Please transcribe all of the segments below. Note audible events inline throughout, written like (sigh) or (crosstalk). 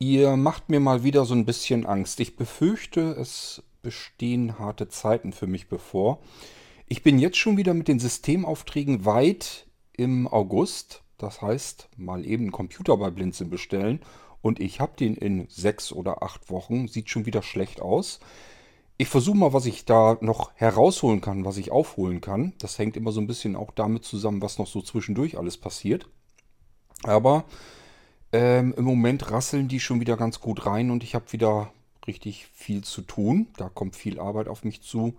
Ihr macht mir mal wieder so ein bisschen Angst. Ich befürchte, es bestehen harte Zeiten für mich bevor. Ich bin jetzt schon wieder mit den Systemaufträgen weit im August. Das heißt, mal eben einen Computer bei Blinzeln bestellen und ich habe den in sechs oder acht Wochen. Sieht schon wieder schlecht aus. Ich versuche mal, was ich da noch herausholen kann, was ich aufholen kann. Das hängt immer so ein bisschen auch damit zusammen, was noch so zwischendurch alles passiert. Aber ähm, im Moment rasseln die schon wieder ganz gut rein und ich habe wieder richtig viel zu tun. Da kommt viel Arbeit auf mich zu.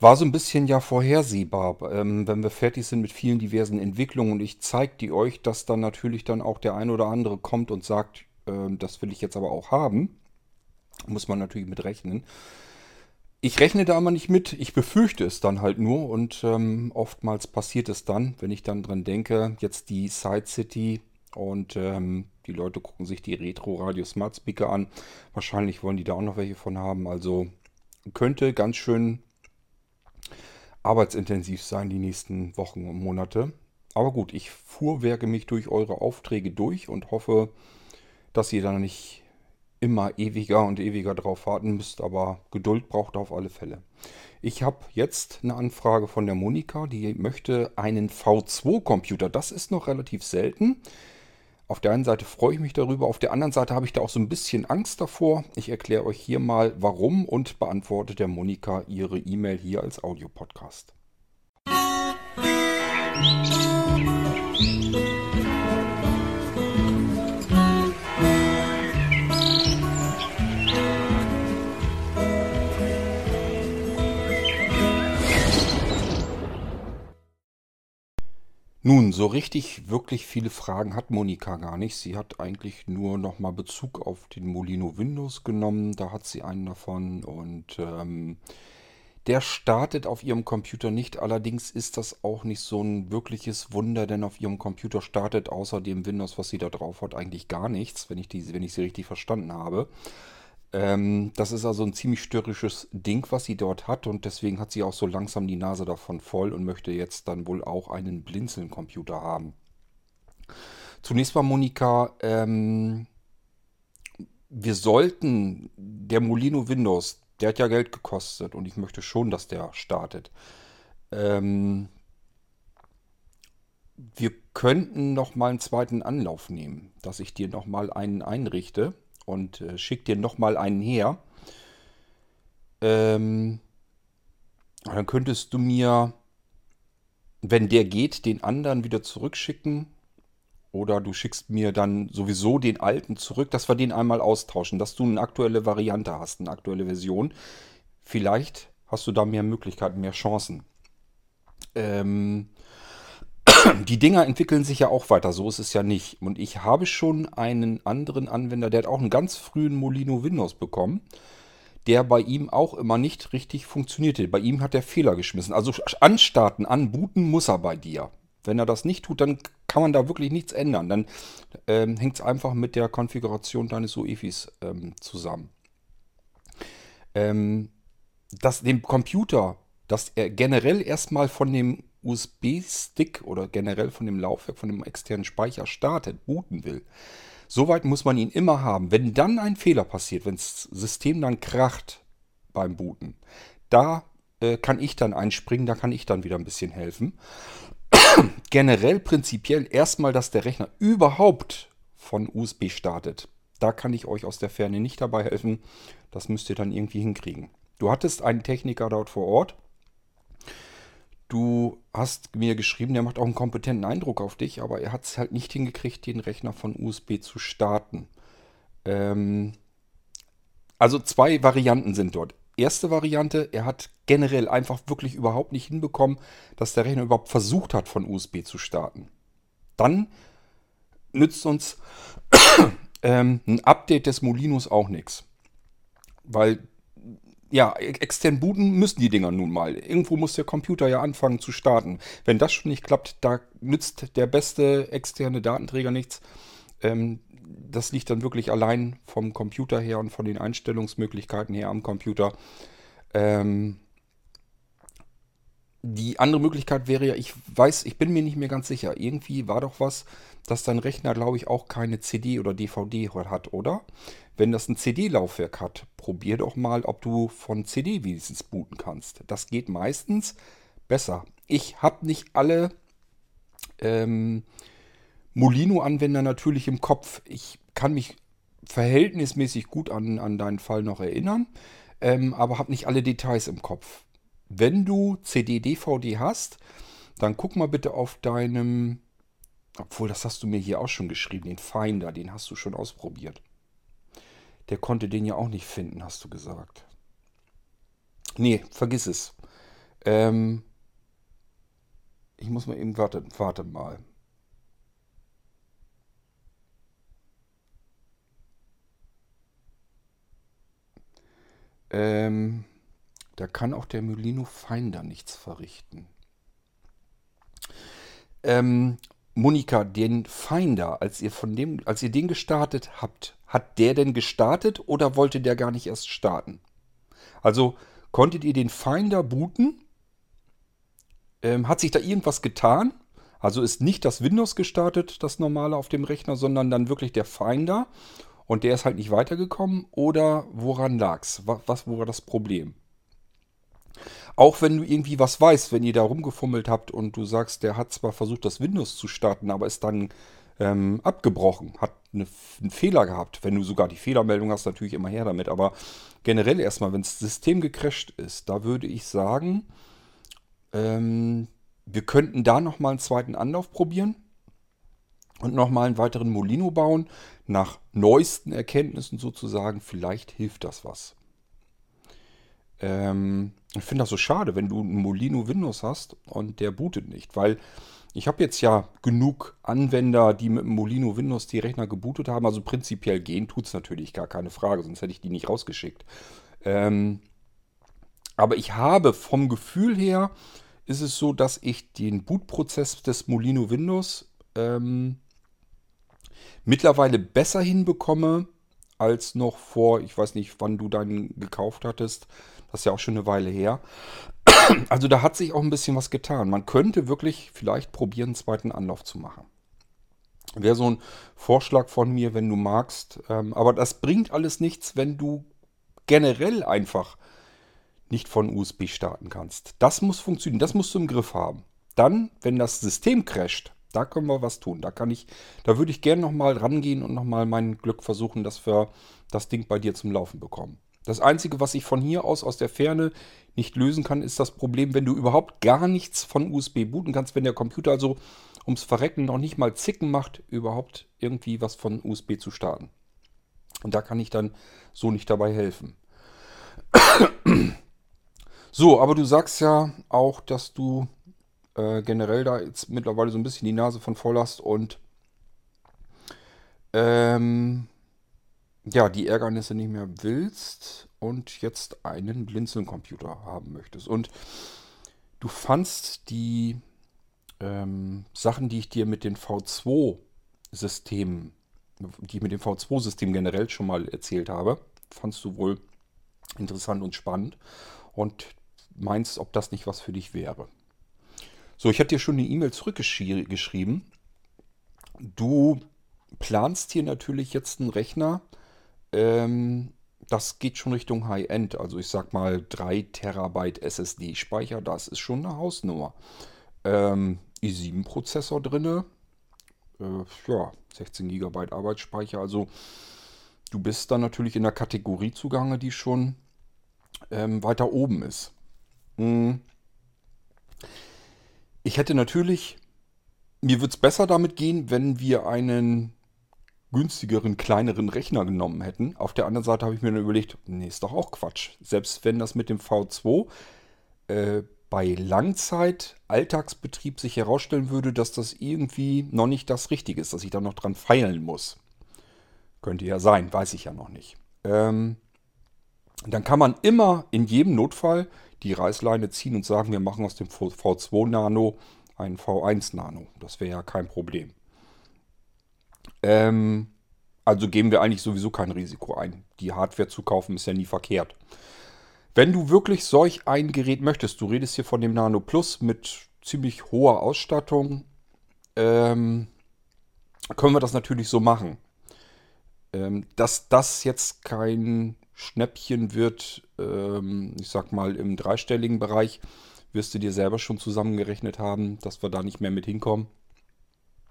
War so ein bisschen ja vorhersehbar, ähm, wenn wir fertig sind mit vielen diversen Entwicklungen und ich zeige die euch, dass dann natürlich dann auch der ein oder andere kommt und sagt, ähm, das will ich jetzt aber auch haben. Muss man natürlich mit rechnen. Ich rechne da aber nicht mit, ich befürchte es dann halt nur und ähm, oftmals passiert es dann, wenn ich dann dran denke, jetzt die Side City und ähm, die Leute gucken sich die Retro Radio Smart Speaker an. Wahrscheinlich wollen die da auch noch welche von haben. Also könnte ganz schön arbeitsintensiv sein die nächsten Wochen und Monate. Aber gut, ich fuhrwerke mich durch eure Aufträge durch und hoffe, dass ihr da nicht immer ewiger und ewiger drauf warten müsst, aber Geduld braucht auf alle Fälle. Ich habe jetzt eine Anfrage von der Monika, die möchte einen V2-Computer. Das ist noch relativ selten. Auf der einen Seite freue ich mich darüber, auf der anderen Seite habe ich da auch so ein bisschen Angst davor. Ich erkläre euch hier mal warum und beantworte der Monika ihre E-Mail hier als Audiopodcast. Musik Nun, so richtig wirklich viele Fragen hat Monika gar nicht. Sie hat eigentlich nur nochmal Bezug auf den Molino Windows genommen. Da hat sie einen davon und ähm, der startet auf ihrem Computer nicht. Allerdings ist das auch nicht so ein wirkliches Wunder, denn auf ihrem Computer startet außer dem Windows, was sie da drauf hat, eigentlich gar nichts, wenn ich, die, wenn ich sie richtig verstanden habe. Ähm, das ist also ein ziemlich störrisches Ding, was sie dort hat und deswegen hat sie auch so langsam die Nase davon voll und möchte jetzt dann wohl auch einen Blinzeln-Computer haben. Zunächst mal, Monika, ähm, wir sollten, der Molino Windows, der hat ja Geld gekostet und ich möchte schon, dass der startet. Ähm, wir könnten noch mal einen zweiten Anlauf nehmen, dass ich dir noch mal einen einrichte und äh, schick dir nochmal einen her. Ähm, dann könntest du mir, wenn der geht, den anderen wieder zurückschicken. Oder du schickst mir dann sowieso den alten zurück, dass wir den einmal austauschen, dass du eine aktuelle Variante hast, eine aktuelle Version. Vielleicht hast du da mehr Möglichkeiten, mehr Chancen. Ähm, die Dinger entwickeln sich ja auch weiter, so ist es ja nicht. Und ich habe schon einen anderen Anwender, der hat auch einen ganz frühen Molino Windows bekommen, der bei ihm auch immer nicht richtig funktionierte. Bei ihm hat er Fehler geschmissen. Also anstarten, anbooten muss er bei dir. Wenn er das nicht tut, dann kann man da wirklich nichts ändern. Dann ähm, hängt es einfach mit der Konfiguration deines UEFIs ähm, zusammen. Ähm, dass dem Computer, dass er generell erstmal von dem USB-Stick oder generell von dem Laufwerk, von dem externen Speicher startet, booten will, soweit muss man ihn immer haben. Wenn dann ein Fehler passiert, wenn das System dann kracht beim Booten, da äh, kann ich dann einspringen, da kann ich dann wieder ein bisschen helfen. (coughs) generell prinzipiell erstmal, dass der Rechner überhaupt von USB startet. Da kann ich euch aus der Ferne nicht dabei helfen. Das müsst ihr dann irgendwie hinkriegen. Du hattest einen Techniker dort vor Ort, Du hast mir geschrieben, der macht auch einen kompetenten Eindruck auf dich, aber er hat es halt nicht hingekriegt, den Rechner von USB zu starten. Ähm, also zwei Varianten sind dort. Erste Variante, er hat generell einfach wirklich überhaupt nicht hinbekommen, dass der Rechner überhaupt versucht hat, von USB zu starten. Dann nützt uns (clears throat) ähm, ein Update des Molinos auch nichts. Weil ja, extern booten müssen die Dinger nun mal. Irgendwo muss der Computer ja anfangen zu starten. Wenn das schon nicht klappt, da nützt der beste externe Datenträger nichts. Ähm, das liegt dann wirklich allein vom Computer her und von den Einstellungsmöglichkeiten her am Computer. Ähm, die andere Möglichkeit wäre ja, ich weiß, ich bin mir nicht mehr ganz sicher. Irgendwie war doch was, dass dein Rechner, glaube ich, auch keine CD oder DVD hat, oder? Wenn das ein CD-Laufwerk hat, probier doch mal, ob du von CD wenigstens booten kannst. Das geht meistens besser. Ich habe nicht alle ähm, Molino-Anwender natürlich im Kopf. Ich kann mich verhältnismäßig gut an, an deinen Fall noch erinnern, ähm, aber habe nicht alle Details im Kopf. Wenn du CD-DVD hast, dann guck mal bitte auf deinem, obwohl das hast du mir hier auch schon geschrieben, den Finder, den hast du schon ausprobiert. Der konnte den ja auch nicht finden, hast du gesagt. Nee, vergiss es. Ähm, ich muss mal eben, warte, warte mal. Ähm, da kann auch der Molino Finder nichts verrichten. Ähm, Monika, den Finder, als ihr von dem, als ihr den gestartet habt, hat der denn gestartet oder wollte der gar nicht erst starten? Also konntet ihr den Finder booten? Ähm, hat sich da irgendwas getan? Also ist nicht das Windows gestartet, das normale auf dem Rechner, sondern dann wirklich der Finder und der ist halt nicht weitergekommen? Oder woran lag's? Was, was war das Problem? Auch wenn du irgendwie was weißt, wenn ihr da rumgefummelt habt und du sagst, der hat zwar versucht, das Windows zu starten, aber ist dann ähm, abgebrochen, hat eine, einen Fehler gehabt. Wenn du sogar die Fehlermeldung hast, natürlich immer her damit. Aber generell erstmal, wenn das System gecrasht ist, da würde ich sagen, ähm, wir könnten da nochmal einen zweiten Anlauf probieren und nochmal einen weiteren Molino bauen. Nach neuesten Erkenntnissen sozusagen, vielleicht hilft das was. Ähm, ich finde das so schade, wenn du einen Molino Windows hast und der bootet nicht, weil ich habe jetzt ja genug Anwender, die mit Molino Windows die Rechner gebootet haben. Also prinzipiell gehen tut es natürlich gar keine Frage, sonst hätte ich die nicht rausgeschickt. Ähm, aber ich habe vom Gefühl her, ist es so, dass ich den Bootprozess des Molino Windows ähm, mittlerweile besser hinbekomme als noch vor, ich weiß nicht, wann du deinen gekauft hattest. Das ist ja auch schon eine Weile her. Also da hat sich auch ein bisschen was getan. Man könnte wirklich vielleicht probieren, einen zweiten Anlauf zu machen. Wäre so ein Vorschlag von mir, wenn du magst. Ähm, aber das bringt alles nichts, wenn du generell einfach nicht von USB starten kannst. Das muss funktionieren, das musst du im Griff haben. Dann, wenn das System crasht, da können wir was tun. Da kann ich, da würde ich gerne nochmal rangehen und nochmal mein Glück versuchen, dass wir das Ding bei dir zum Laufen bekommen. Das Einzige, was ich von hier aus, aus der Ferne nicht lösen kann, ist das Problem, wenn du überhaupt gar nichts von USB booten kannst, wenn der Computer also ums Verrecken noch nicht mal zicken macht, überhaupt irgendwie was von USB zu starten. Und da kann ich dann so nicht dabei helfen. (clears throat) So, aber du sagst ja auch, dass du äh, generell da jetzt mittlerweile so ein bisschen die Nase von voll hast und ähm, ja, die Ärgernisse nicht mehr willst und jetzt einen Blinzeln-Computer haben möchtest. Und du fandst die ähm, Sachen, die ich dir mit den V2-Systemen, die ich mit dem V2-System generell schon mal erzählt habe, fandst du wohl interessant und spannend und meinst, ob das nicht was für dich wäre. So, ich hatte dir schon eine E-Mail zurückgeschrieben. Du planst hier natürlich jetzt einen Rechner. Ähm, das geht schon Richtung High-End. Also ich sag mal 3 Terabyte SSD-Speicher, das ist schon eine Hausnummer. Ähm, i7-Prozessor drin. Äh, ja, 16 GB Arbeitsspeicher. Also du bist dann natürlich in der Kategorie zugange, die schon ähm, weiter oben ist. Hm. Ich hätte natürlich, mir würde es besser damit gehen, wenn wir einen günstigeren, kleineren Rechner genommen hätten. Auf der anderen Seite habe ich mir dann überlegt, nee, ist doch auch Quatsch. Selbst wenn das mit dem V2 äh, bei Langzeit-Alltagsbetrieb sich herausstellen würde, dass das irgendwie noch nicht das Richtige ist, dass ich da noch dran feilen muss. Könnte ja sein, weiß ich ja noch nicht. Ähm, dann kann man immer in jedem Notfall die Reißleine ziehen und sagen, wir machen aus dem V2 Nano einen V1 Nano. Das wäre ja kein Problem. Ähm, also geben wir eigentlich sowieso kein Risiko ein. Die Hardware zu kaufen ist ja nie verkehrt. Wenn du wirklich solch ein Gerät möchtest, du redest hier von dem Nano Plus mit ziemlich hoher Ausstattung, ähm, können wir das natürlich so machen. Ähm, dass das jetzt kein Schnäppchen wird, ähm, ich sag mal im dreistelligen Bereich, wirst du dir selber schon zusammengerechnet haben, dass wir da nicht mehr mit hinkommen.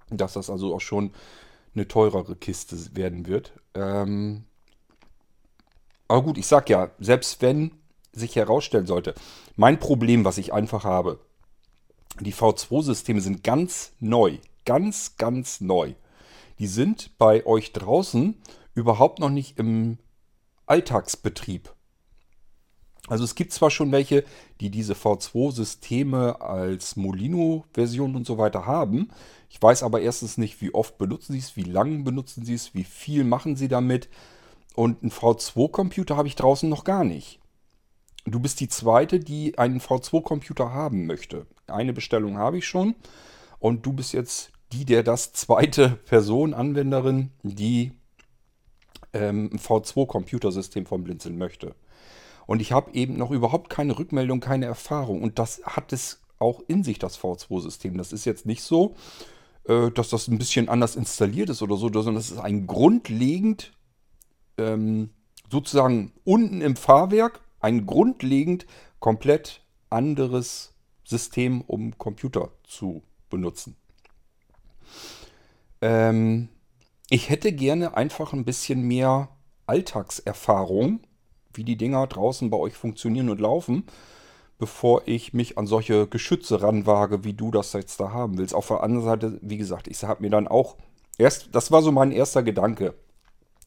Dass das also auch schon eine teurere Kiste werden wird. Ähm, aber gut, ich sag ja, selbst wenn sich herausstellen sollte, mein Problem, was ich einfach habe, die V2-Systeme sind ganz neu. Ganz, ganz neu. Die sind bei euch draußen überhaupt noch nicht im Alltagsbetrieb. Also es gibt zwar schon welche, die diese V2-Systeme als Molino-Version und so weiter haben. Ich weiß aber erstens nicht, wie oft benutzen sie es, wie lange benutzen sie es, wie viel machen sie damit. Und einen V2-Computer habe ich draußen noch gar nicht. Du bist die zweite, die einen V2-Computer haben möchte. Eine Bestellung habe ich schon. Und du bist jetzt die, der das zweite (laughs) Person, Anwenderin, die ähm, ein V2-Computersystem von Blinzeln möchte. Und ich habe eben noch überhaupt keine Rückmeldung, keine Erfahrung. Und das hat es auch in sich, das V2-System. Das ist jetzt nicht so, äh, dass das ein bisschen anders installiert ist oder so, sondern das ist ein grundlegend, ähm, sozusagen unten im Fahrwerk, ein grundlegend komplett anderes System, um Computer zu benutzen. Ähm, ich hätte gerne einfach ein bisschen mehr Alltagserfahrung, wie die Dinger draußen bei euch funktionieren und laufen, bevor ich mich an solche Geschütze ranwage, wie du das jetzt da haben willst. Auf der anderen Seite, wie gesagt, ich habe mir dann auch erst, das war so mein erster Gedanke.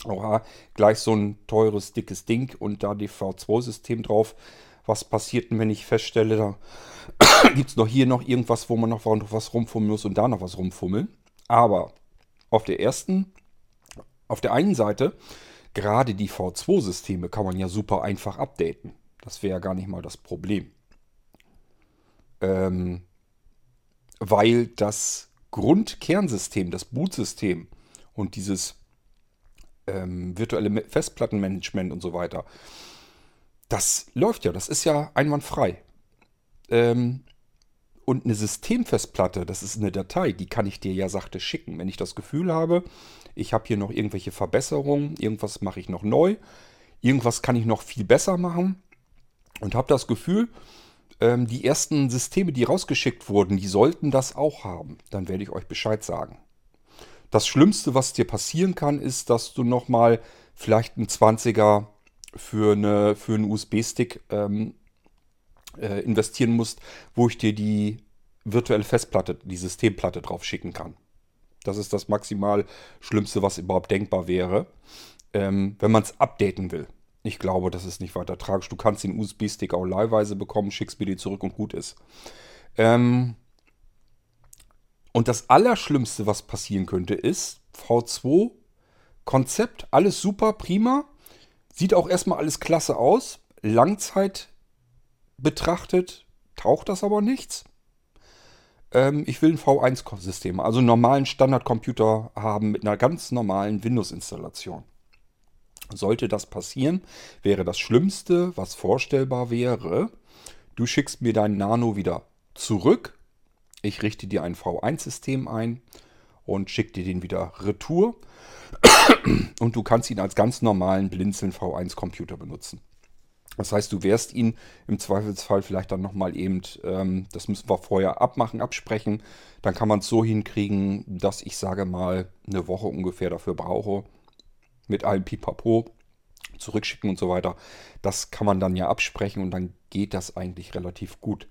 Oha, gleich so ein teures, dickes Ding und da die V2-System drauf. Was passiert denn, wenn ich feststelle, da (coughs) gibt es noch hier noch irgendwas, wo man noch was rumfummeln muss und da noch was rumfummeln. Aber auf der ersten, auf der einen Seite, gerade die V2-Systeme kann man ja super einfach updaten. Das wäre ja gar nicht mal das Problem. Ähm, weil das Grundkernsystem, das Bootsystem und dieses ähm, virtuelle Festplattenmanagement und so weiter, das läuft ja, das ist ja einwandfrei. Ähm, und eine Systemfestplatte, das ist eine Datei, die kann ich dir ja sachte schicken. Wenn ich das Gefühl habe, ich habe hier noch irgendwelche Verbesserungen, irgendwas mache ich noch neu, irgendwas kann ich noch viel besser machen und habe das Gefühl, ähm, die ersten Systeme, die rausgeschickt wurden, die sollten das auch haben. Dann werde ich euch Bescheid sagen. Das Schlimmste, was dir passieren kann, ist, dass du nochmal vielleicht einen 20er für, eine, für einen USB-Stick ähm, äh, investieren musst, wo ich dir die virtuelle Festplatte, die Systemplatte drauf schicken kann. Das ist das maximal Schlimmste, was überhaupt denkbar wäre, ähm, wenn man es updaten will. Ich glaube, das ist nicht weiter tragisch. Du kannst den USB-Stick auch leihweise bekommen, schickst mir die zurück und gut ist. Ähm, und das Allerschlimmste, was passieren könnte, ist V2 Konzept, alles super, prima. Sieht auch erstmal alles klasse aus. Langzeit betrachtet taucht das aber nichts. Ähm, ich will ein V1-System, also einen normalen Standardcomputer haben mit einer ganz normalen Windows-Installation. Sollte das passieren, wäre das Schlimmste, was vorstellbar wäre, du schickst mir dein Nano wieder zurück, ich richte dir ein V1-System ein und schicke dir den wieder retour und du kannst ihn als ganz normalen Blinzeln V1-Computer benutzen. Das heißt, du wärst ihn im Zweifelsfall vielleicht dann nochmal eben, ähm, das müssen wir vorher abmachen, absprechen. Dann kann man es so hinkriegen, dass ich sage mal eine Woche ungefähr dafür brauche. Mit allem Pipapo, zurückschicken und so weiter. Das kann man dann ja absprechen und dann geht das eigentlich relativ gut.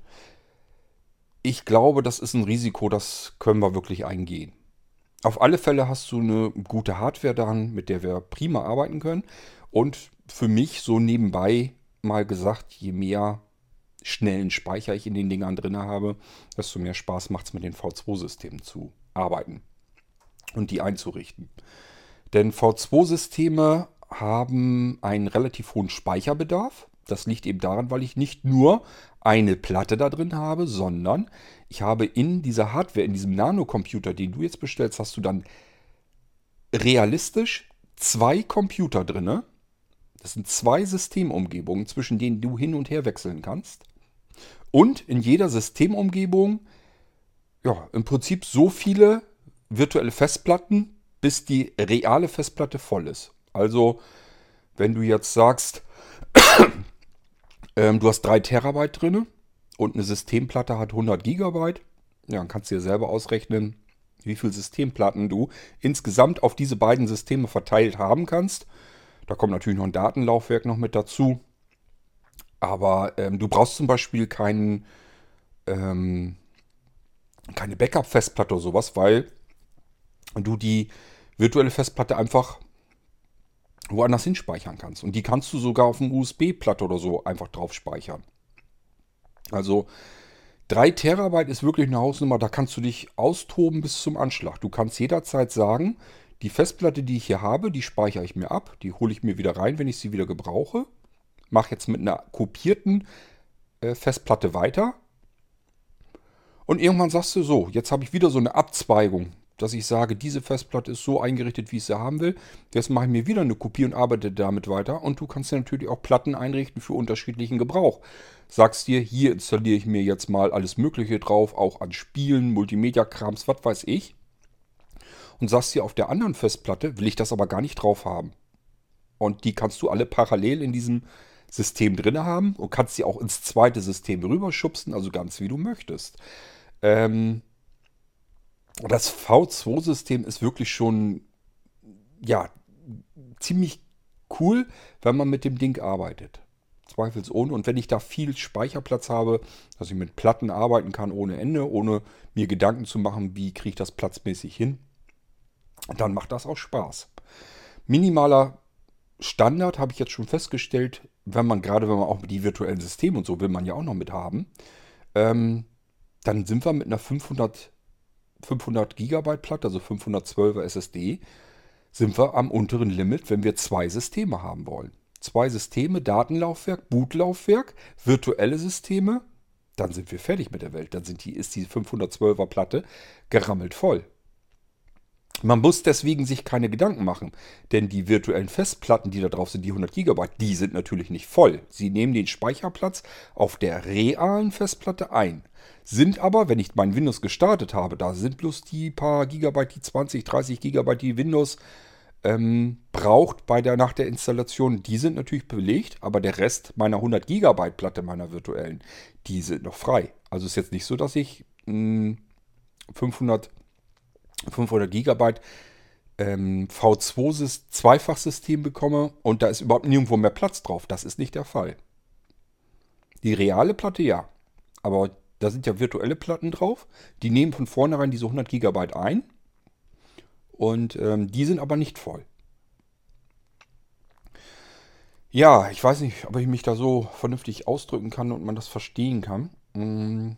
Ich glaube, das ist ein Risiko, das können wir wirklich eingehen. Auf alle Fälle hast du eine gute Hardware daran, mit der wir prima arbeiten können. Und für mich so nebenbei mal gesagt, je mehr schnellen Speicher ich in den Dingern drin habe, desto mehr Spaß macht es mit den V2-Systemen zu arbeiten und die einzurichten. Denn V2-Systeme haben einen relativ hohen Speicherbedarf. Das liegt eben daran, weil ich nicht nur eine Platte da drin habe, sondern ich habe in dieser Hardware, in diesem Nanocomputer, den du jetzt bestellst, hast du dann realistisch zwei Computer drin, Das sind zwei Systemumgebungen, zwischen denen du hin und her wechseln kannst. Und in jeder Systemumgebung, ja, im Prinzip so viele virtuelle Festplatten, bis die reale Festplatte voll ist. Also, wenn du jetzt sagst, (coughs) ähm, du hast 3 Terabyte drin und eine Systemplatte hat 100 Gigabyte, ja, dann kannst du dir selber ausrechnen, wie viele Systemplatten du insgesamt auf diese beiden Systeme verteilt haben kannst. Da kommt natürlich noch ein Datenlaufwerk noch mit dazu. Aber ähm, du brauchst zum Beispiel keinen, ähm, keine Backup-Festplatte oder sowas, weil du die virtuelle Festplatte einfach woanders hinspeichern kannst. Und die kannst du sogar auf einem USB-Platte oder so einfach drauf speichern. Also 3 Terabyte ist wirklich eine Hausnummer, da kannst du dich austoben bis zum Anschlag. Du kannst jederzeit sagen, die Festplatte, die ich hier habe, die speichere ich mir ab, die hole ich mir wieder rein, wenn ich sie wieder gebrauche. Mache jetzt mit einer kopierten äh, Festplatte weiter. Und irgendwann sagst du so, jetzt habe ich wieder so eine Abzweigung dass ich sage, diese Festplatte ist so eingerichtet, wie ich sie haben will. Jetzt mache ich mir wieder eine Kopie und arbeite damit weiter. Und du kannst ja natürlich auch Platten einrichten für unterschiedlichen Gebrauch. Sagst dir, hier installiere ich mir jetzt mal alles Mögliche drauf, auch an Spielen, Multimedia-Krams, was weiß ich. Und sagst dir, auf der anderen Festplatte will ich das aber gar nicht drauf haben. Und die kannst du alle parallel in diesem System drin haben und kannst sie auch ins zweite System rüberschubsen, also ganz wie du möchtest. Ähm, das V2-System ist wirklich schon, ja, ziemlich cool, wenn man mit dem Ding arbeitet. Zweifelsohne. Und wenn ich da viel Speicherplatz habe, dass ich mit Platten arbeiten kann ohne Ende, ohne mir Gedanken zu machen, wie kriege ich das platzmäßig hin, dann macht das auch Spaß. Minimaler Standard habe ich jetzt schon festgestellt, wenn man gerade, wenn man auch die virtuellen Systeme und so will man ja auch noch mit haben, ähm, dann sind wir mit einer 500 500 GB Platte, also 512er SSD, sind wir am unteren Limit, wenn wir zwei Systeme haben wollen. Zwei Systeme, Datenlaufwerk, Bootlaufwerk, virtuelle Systeme, dann sind wir fertig mit der Welt. Dann sind die, ist die 512er Platte gerammelt voll. Man muss deswegen sich keine Gedanken machen, denn die virtuellen Festplatten, die da drauf sind, die 100 GB, die sind natürlich nicht voll. Sie nehmen den Speicherplatz auf der realen Festplatte ein. Sind aber, wenn ich mein Windows gestartet habe, da sind bloß die paar Gigabyte, die 20, 30 Gigabyte, die Windows ähm, braucht bei der, nach der Installation, die sind natürlich belegt, aber der Rest meiner 100 Gigabyte Platte, meiner virtuellen, die sind noch frei. Also ist jetzt nicht so, dass ich mh, 500 500 Gigabyte ähm, V2-Zweifachsystem bekomme und da ist überhaupt nirgendwo mehr Platz drauf. Das ist nicht der Fall. Die reale Platte ja, aber da sind ja virtuelle Platten drauf. Die nehmen von vornherein diese 100 Gigabyte ein und ähm, die sind aber nicht voll. Ja, ich weiß nicht, ob ich mich da so vernünftig ausdrücken kann und man das verstehen kann. Hm.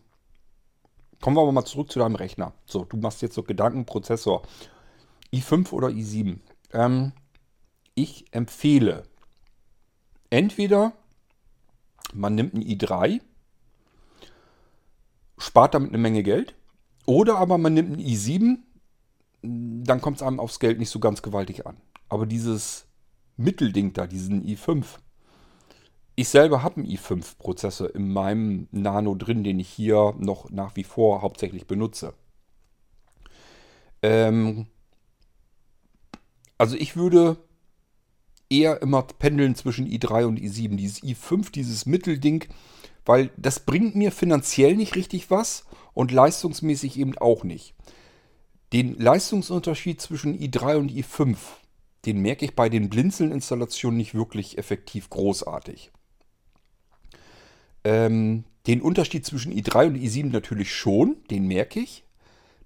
Kommen wir aber mal zurück zu deinem Rechner. So, du machst jetzt so Gedanken, Prozessor. i5 oder i7. Ähm, ich empfehle entweder man nimmt einen i3, spart damit eine Menge Geld, oder aber man nimmt einen i7, dann kommt es einem aufs Geld nicht so ganz gewaltig an. Aber dieses Mittelding da, diesen i5, ich selber habe einen i5-Prozessor in meinem Nano drin, den ich hier noch nach wie vor hauptsächlich benutze. Ähm, also ich würde eher immer pendeln zwischen i3 und i7. Dieses i5, dieses Mittelding, weil das bringt mir finanziell nicht richtig was und leistungsmäßig eben auch nicht. Den Leistungsunterschied zwischen i3 und i5, den merke ich bei den Blinzeln-Installationen nicht wirklich effektiv großartig. Ähm, den Unterschied zwischen i3 und i7 natürlich schon, den merke ich.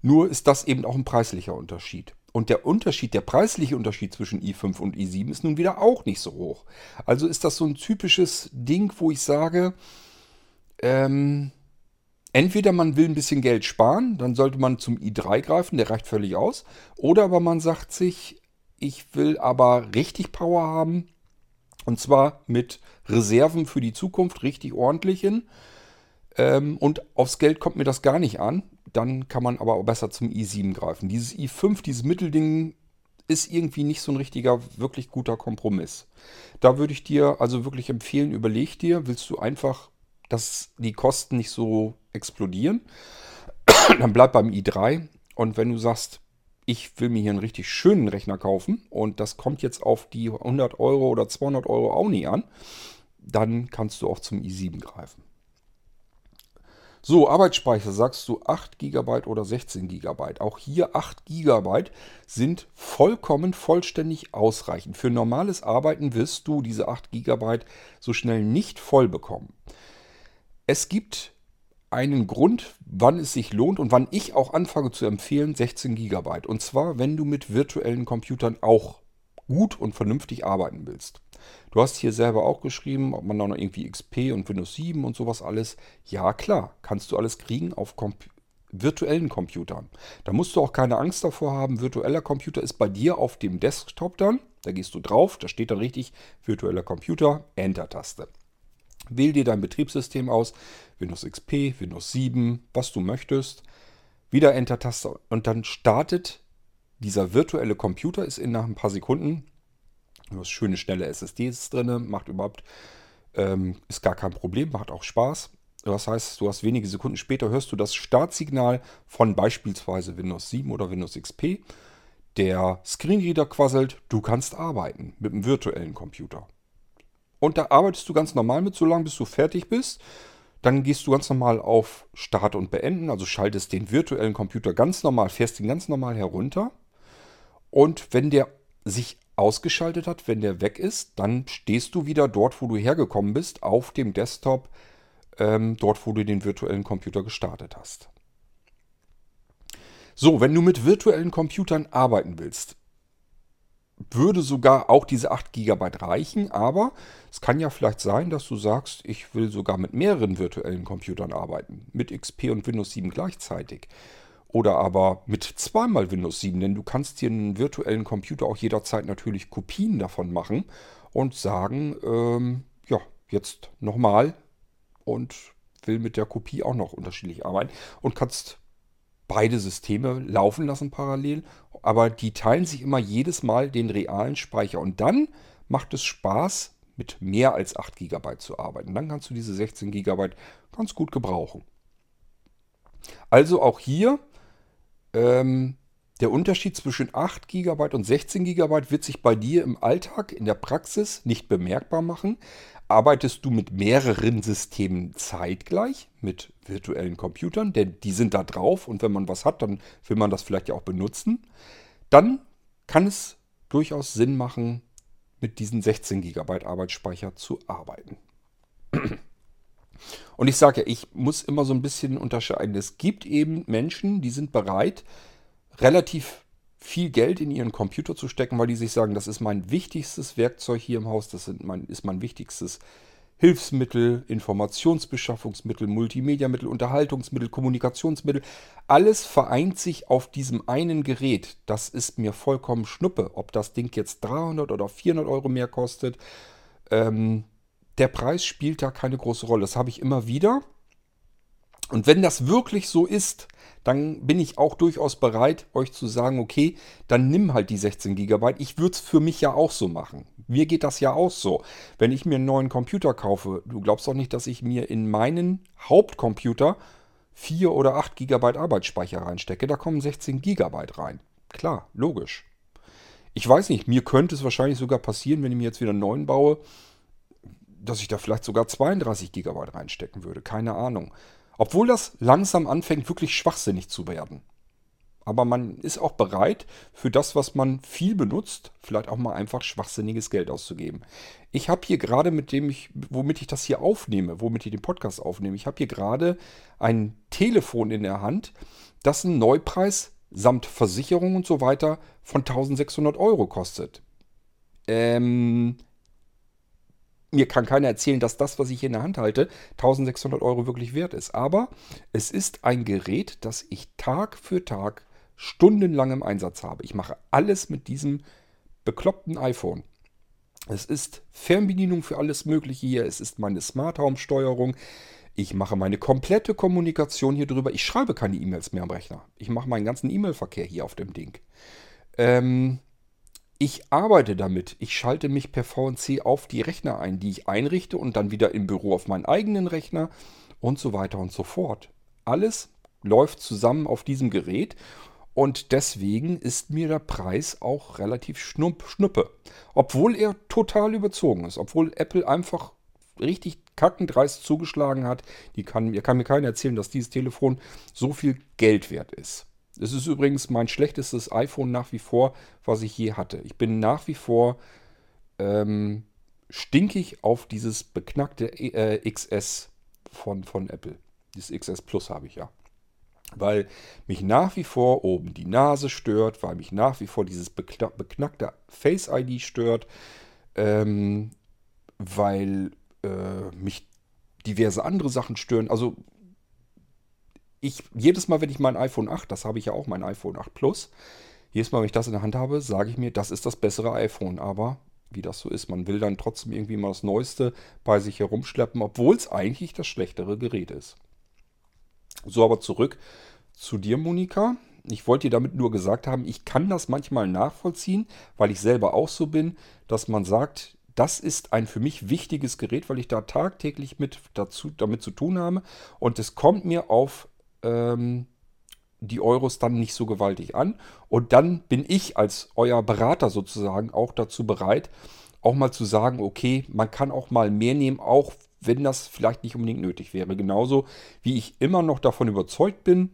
Nur ist das eben auch ein preislicher Unterschied. Und der Unterschied, der preisliche Unterschied zwischen i5 und i7 ist nun wieder auch nicht so hoch. Also ist das so ein typisches Ding, wo ich sage, ähm, entweder man will ein bisschen Geld sparen, dann sollte man zum i3 greifen, der reicht völlig aus. Oder aber man sagt sich, ich will aber richtig Power haben, und zwar mit Reserven für die Zukunft, richtig ordentlichen. Ähm, und aufs Geld kommt mir das gar nicht an. Dann kann man aber auch besser zum i7 greifen. Dieses i5, dieses Mittelding, ist irgendwie nicht so ein richtiger, wirklich guter Kompromiss. Da würde ich dir also wirklich empfehlen, überleg dir, willst du einfach, dass die Kosten nicht so explodieren, (clears throat) dann bleib beim i3. Und wenn du sagst, ich will mir hier einen richtig schönen Rechner kaufen und das kommt jetzt auf die 100 Euro oder 200 Euro auch nie an, dann kannst du auch zum i7 greifen. So, Arbeitsspeicher sagst du 8 GB oder 16 GB. Auch hier 8 GB sind vollkommen vollständig ausreichend. Für normales Arbeiten wirst du diese 8 GB so schnell nicht voll bekommen. Es gibt einen Grund, wann es sich lohnt und wann ich auch anfange zu empfehlen, 16 GB. Und zwar, wenn du mit virtuellen Computern auch gut und vernünftig arbeiten willst. Du hast hier selber auch geschrieben, ob man da noch irgendwie XP und Windows 7 und sowas alles. Ja, klar, kannst du alles kriegen auf Comp virtuellen Computern. Da musst du auch keine Angst davor haben. Virtueller Computer ist bei dir auf dem Desktop dann. Da gehst du drauf, da steht dann richtig virtueller Computer, Enter-Taste. Wähl dir dein Betriebssystem aus, Windows XP, Windows 7, was du möchtest. Wieder Enter-Taste und dann startet dieser virtuelle Computer, ist in nach ein paar Sekunden Du hast schöne, schnelle SSDs drin, macht überhaupt, ähm, ist gar kein Problem, macht auch Spaß. Das heißt, du hast wenige Sekunden später hörst du das Startsignal von beispielsweise Windows 7 oder Windows XP. Der Screenreader quasselt, du kannst arbeiten mit einem virtuellen Computer. Und da arbeitest du ganz normal mit, solange bis du fertig bist. Dann gehst du ganz normal auf Start und Beenden, also schaltest den virtuellen Computer ganz normal, fährst ihn ganz normal herunter. Und wenn der sich ausgeschaltet hat, wenn der weg ist, dann stehst du wieder dort, wo du hergekommen bist, auf dem Desktop, ähm, dort, wo du den virtuellen Computer gestartet hast. So, wenn du mit virtuellen Computern arbeiten willst, würde sogar auch diese 8 GB reichen, aber es kann ja vielleicht sein, dass du sagst, ich will sogar mit mehreren virtuellen Computern arbeiten, mit XP und Windows 7 gleichzeitig. Oder aber mit zweimal Windows 7, denn du kannst dir einen virtuellen Computer auch jederzeit natürlich Kopien davon machen und sagen, ähm, ja, jetzt nochmal und will mit der Kopie auch noch unterschiedlich arbeiten und kannst beide Systeme laufen lassen parallel, aber die teilen sich immer jedes Mal den realen Speicher und dann macht es Spaß, mit mehr als 8 GB zu arbeiten. Dann kannst du diese 16 GB ganz gut gebrauchen. Also auch hier ähm, der Unterschied zwischen 8 GB und 16 GB wird sich bei dir im Alltag, in der Praxis nicht bemerkbar machen. Arbeitest du mit mehreren Systemen zeitgleich, mit virtuellen Computern, denn die sind da drauf und wenn man was hat, dann will man das vielleicht ja auch benutzen, dann kann es durchaus Sinn machen, mit diesen 16 GB Arbeitsspeicher zu arbeiten. (clears throat) Und ich sage ja, ich muss immer so ein bisschen unterscheiden. Es gibt eben Menschen, die sind bereit, relativ viel Geld in ihren Computer zu stecken, weil die sich sagen, das ist mein wichtigstes Werkzeug hier im Haus, das mein, ist mein wichtigstes Hilfsmittel, Informationsbeschaffungsmittel, Multimediamittel, Unterhaltungsmittel, Kommunikationsmittel. Alles vereint sich auf diesem einen Gerät. Das ist mir vollkommen schnuppe, ob das Ding jetzt 300 oder 400 Euro mehr kostet. Ähm, der Preis spielt da keine große Rolle. Das habe ich immer wieder. Und wenn das wirklich so ist, dann bin ich auch durchaus bereit, euch zu sagen, okay, dann nimm halt die 16 GB. Ich würde es für mich ja auch so machen. Mir geht das ja auch so. Wenn ich mir einen neuen Computer kaufe, du glaubst doch nicht, dass ich mir in meinen Hauptcomputer 4 oder 8 GB Arbeitsspeicher reinstecke. Da kommen 16 GB rein. Klar, logisch. Ich weiß nicht, mir könnte es wahrscheinlich sogar passieren, wenn ich mir jetzt wieder einen neuen baue, dass ich da vielleicht sogar 32 GB reinstecken würde. Keine Ahnung. Obwohl das langsam anfängt, wirklich schwachsinnig zu werden. Aber man ist auch bereit, für das, was man viel benutzt, vielleicht auch mal einfach schwachsinniges Geld auszugeben. Ich habe hier gerade, mit dem ich, womit ich das hier aufnehme, womit ich den Podcast aufnehme, ich habe hier gerade ein Telefon in der Hand, das einen Neupreis samt Versicherung und so weiter von 1600 Euro kostet. Ähm, mir kann keiner erzählen, dass das, was ich hier in der Hand halte, 1600 Euro wirklich wert ist. Aber es ist ein Gerät, das ich Tag für Tag stundenlang im Einsatz habe. Ich mache alles mit diesem bekloppten iPhone. Es ist Fernbedienung für alles Mögliche hier. Es ist meine Smart Home Steuerung. Ich mache meine komplette Kommunikation hier drüber. Ich schreibe keine E-Mails mehr am Rechner. Ich mache meinen ganzen E-Mail-Verkehr hier auf dem Ding. Ähm, ich arbeite damit. Ich schalte mich per VNC auf die Rechner ein, die ich einrichte und dann wieder im Büro auf meinen eigenen Rechner und so weiter und so fort. Alles läuft zusammen auf diesem Gerät und deswegen ist mir der Preis auch relativ schnupp, schnuppe. Obwohl er total überzogen ist, obwohl Apple einfach richtig kackendreist zugeschlagen hat. Die kann, kann mir keiner erzählen, dass dieses Telefon so viel Geld wert ist. Es ist übrigens mein schlechtestes iPhone nach wie vor, was ich je hatte. Ich bin nach wie vor ähm, stinkig auf dieses beknackte äh, XS von, von Apple. Dieses XS Plus habe ich ja. Weil mich nach wie vor oben die Nase stört, weil mich nach wie vor dieses beknackte Face ID stört, ähm, weil äh, mich diverse andere Sachen stören. Also ich, jedes Mal, wenn ich mein iPhone 8, das habe ich ja auch, mein iPhone 8 Plus, jedes Mal, wenn ich das in der Hand habe, sage ich mir, das ist das bessere iPhone. Aber wie das so ist, man will dann trotzdem irgendwie mal das Neueste bei sich herumschleppen, obwohl es eigentlich das schlechtere Gerät ist. So, aber zurück zu dir, Monika. Ich wollte dir damit nur gesagt haben, ich kann das manchmal nachvollziehen, weil ich selber auch so bin, dass man sagt, das ist ein für mich wichtiges Gerät, weil ich da tagtäglich mit dazu, damit zu tun habe. Und es kommt mir auf ähm, die Euros dann nicht so gewaltig an. Und dann bin ich als euer Berater sozusagen auch dazu bereit, auch mal zu sagen, okay, man kann auch mal mehr nehmen, auch wenn das vielleicht nicht unbedingt nötig wäre. Genauso wie ich immer noch davon überzeugt bin,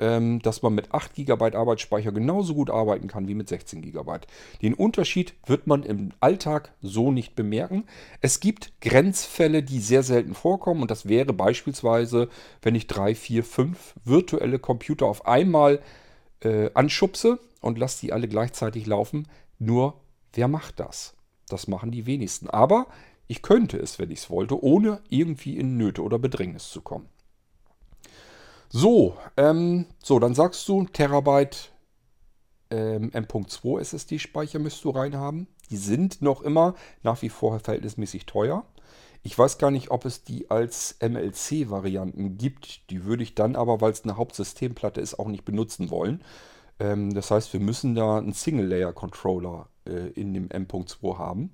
ähm, dass man mit 8 GB Arbeitsspeicher genauso gut arbeiten kann wie mit 16 GB. Den Unterschied wird man im Alltag so nicht bemerken. Es gibt Grenzfälle, die sehr selten vorkommen und das wäre beispielsweise, wenn ich 3, 4, 5 virtuelle Computer auf einmal äh, anschubse und lasse die alle gleichzeitig laufen. Nur, wer macht das? Das machen die wenigsten. Aber ich könnte es, wenn ich es wollte, ohne irgendwie in Nöte oder Bedrängnis zu kommen. So, ähm, so, dann sagst du, Terabyte ähm, M.2 SSD-Speicher müsst du reinhaben. Die sind noch immer nach wie vor verhältnismäßig teuer. Ich weiß gar nicht, ob es die als MLC-Varianten gibt. Die würde ich dann aber, weil es eine Hauptsystemplatte ist, auch nicht benutzen wollen. Ähm, das heißt, wir müssen da einen Single-Layer-Controller äh, in dem M.2 haben.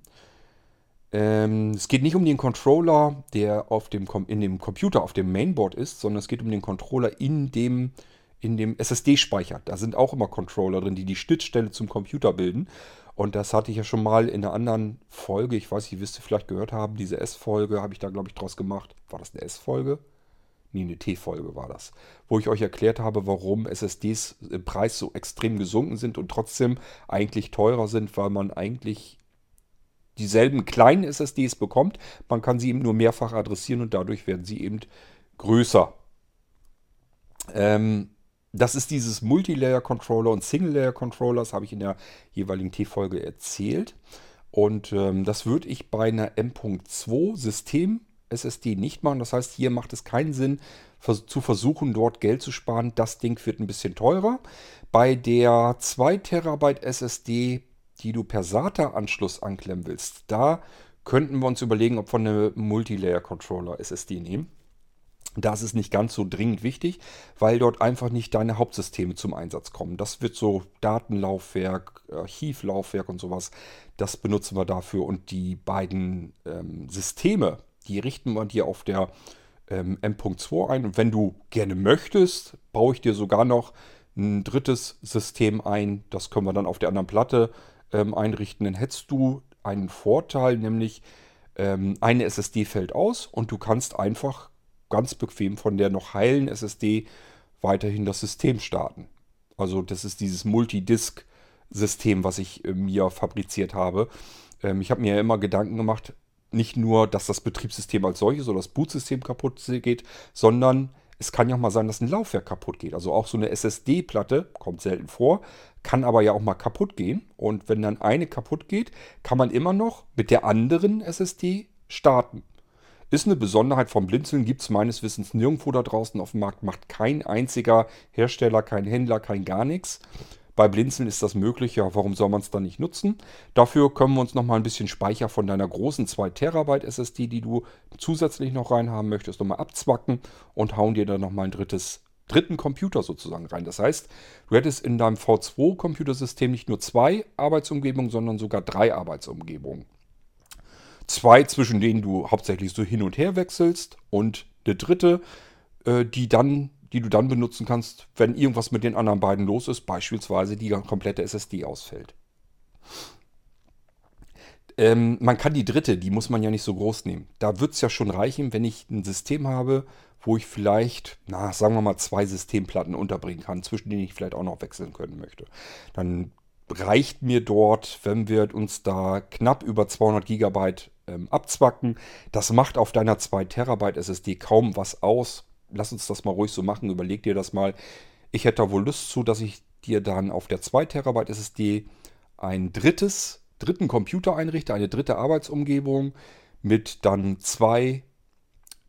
Ähm, es geht nicht um den Controller, der auf dem, in dem Computer auf dem Mainboard ist, sondern es geht um den Controller in dem, in dem SSD-Speicher. Da sind auch immer Controller drin, die die Schnittstelle zum Computer bilden. Und das hatte ich ja schon mal in einer anderen Folge, ich weiß nicht, wirst du vielleicht gehört haben, diese S-Folge habe ich da, glaube ich, draus gemacht. War das eine S-Folge? Nee, eine T-Folge war das. Wo ich euch erklärt habe, warum SSDs im Preis so extrem gesunken sind und trotzdem eigentlich teurer sind, weil man eigentlich dieselben kleinen SSDs bekommt. Man kann sie eben nur mehrfach adressieren und dadurch werden sie eben größer. Ähm, das ist dieses Multilayer-Controller und Single-Layer-Controller, das habe ich in der jeweiligen T-Folge erzählt. Und ähm, das würde ich bei einer M.2 System SSD nicht machen. Das heißt, hier macht es keinen Sinn, zu versuchen, dort Geld zu sparen. Das Ding wird ein bisschen teurer. Bei der 2 Terabyte SSD die du per SATA-Anschluss anklemmen willst, da könnten wir uns überlegen, ob wir eine Multilayer-Controller SSD nehmen. Das ist nicht ganz so dringend wichtig, weil dort einfach nicht deine Hauptsysteme zum Einsatz kommen. Das wird so Datenlaufwerk, Archivlaufwerk und sowas. Das benutzen wir dafür. Und die beiden ähm, Systeme, die richten wir dir auf der ähm, M.2 ein. Und wenn du gerne möchtest, baue ich dir sogar noch ein drittes System ein. Das können wir dann auf der anderen Platte ähm, einrichten, dann hättest du einen Vorteil, nämlich ähm, eine SSD fällt aus und du kannst einfach ganz bequem von der noch heilen SSD weiterhin das System starten. Also das ist dieses Multidisk-System, was ich äh, mir fabriziert habe. Ähm, ich habe mir ja immer Gedanken gemacht, nicht nur, dass das Betriebssystem als solches oder das Bootsystem kaputt geht, sondern es kann ja auch mal sein, dass ein Laufwerk kaputt geht. Also auch so eine SSD-Platte, kommt selten vor, kann aber ja auch mal kaputt gehen. Und wenn dann eine kaputt geht, kann man immer noch mit der anderen SSD starten. Ist eine Besonderheit vom Blinzeln, gibt es meines Wissens nirgendwo da draußen auf dem Markt, macht kein einziger Hersteller, kein Händler, kein gar nichts. Bei Blinzeln ist das möglich, ja, warum soll man es dann nicht nutzen? Dafür können wir uns nochmal ein bisschen Speicher von deiner großen 2 Terabyte SSD, die du zusätzlich noch reinhaben möchtest, nochmal abzwacken und hauen dir dann nochmal ein drittes dritten Computer sozusagen rein. Das heißt, du hättest in deinem V2-Computersystem nicht nur zwei Arbeitsumgebungen, sondern sogar drei Arbeitsumgebungen. Zwei, zwischen denen du hauptsächlich so hin und her wechselst und eine dritte, äh, die, dann, die du dann benutzen kannst, wenn irgendwas mit den anderen beiden los ist, beispielsweise die komplette SSD ausfällt. Ähm, man kann die dritte, die muss man ja nicht so groß nehmen. Da wird es ja schon reichen, wenn ich ein System habe, wo ich vielleicht, na, sagen wir mal, zwei Systemplatten unterbringen kann, zwischen denen ich vielleicht auch noch wechseln können möchte. Dann reicht mir dort, wenn wir uns da knapp über 200 Gigabyte ähm, abzwacken. Das macht auf deiner 2 Terabyte SSD kaum was aus. Lass uns das mal ruhig so machen. Überleg dir das mal. Ich hätte da wohl Lust zu, dass ich dir dann auf der 2 Terabyte SSD ein drittes dritten Computer einrichte, eine dritte Arbeitsumgebung mit dann zwei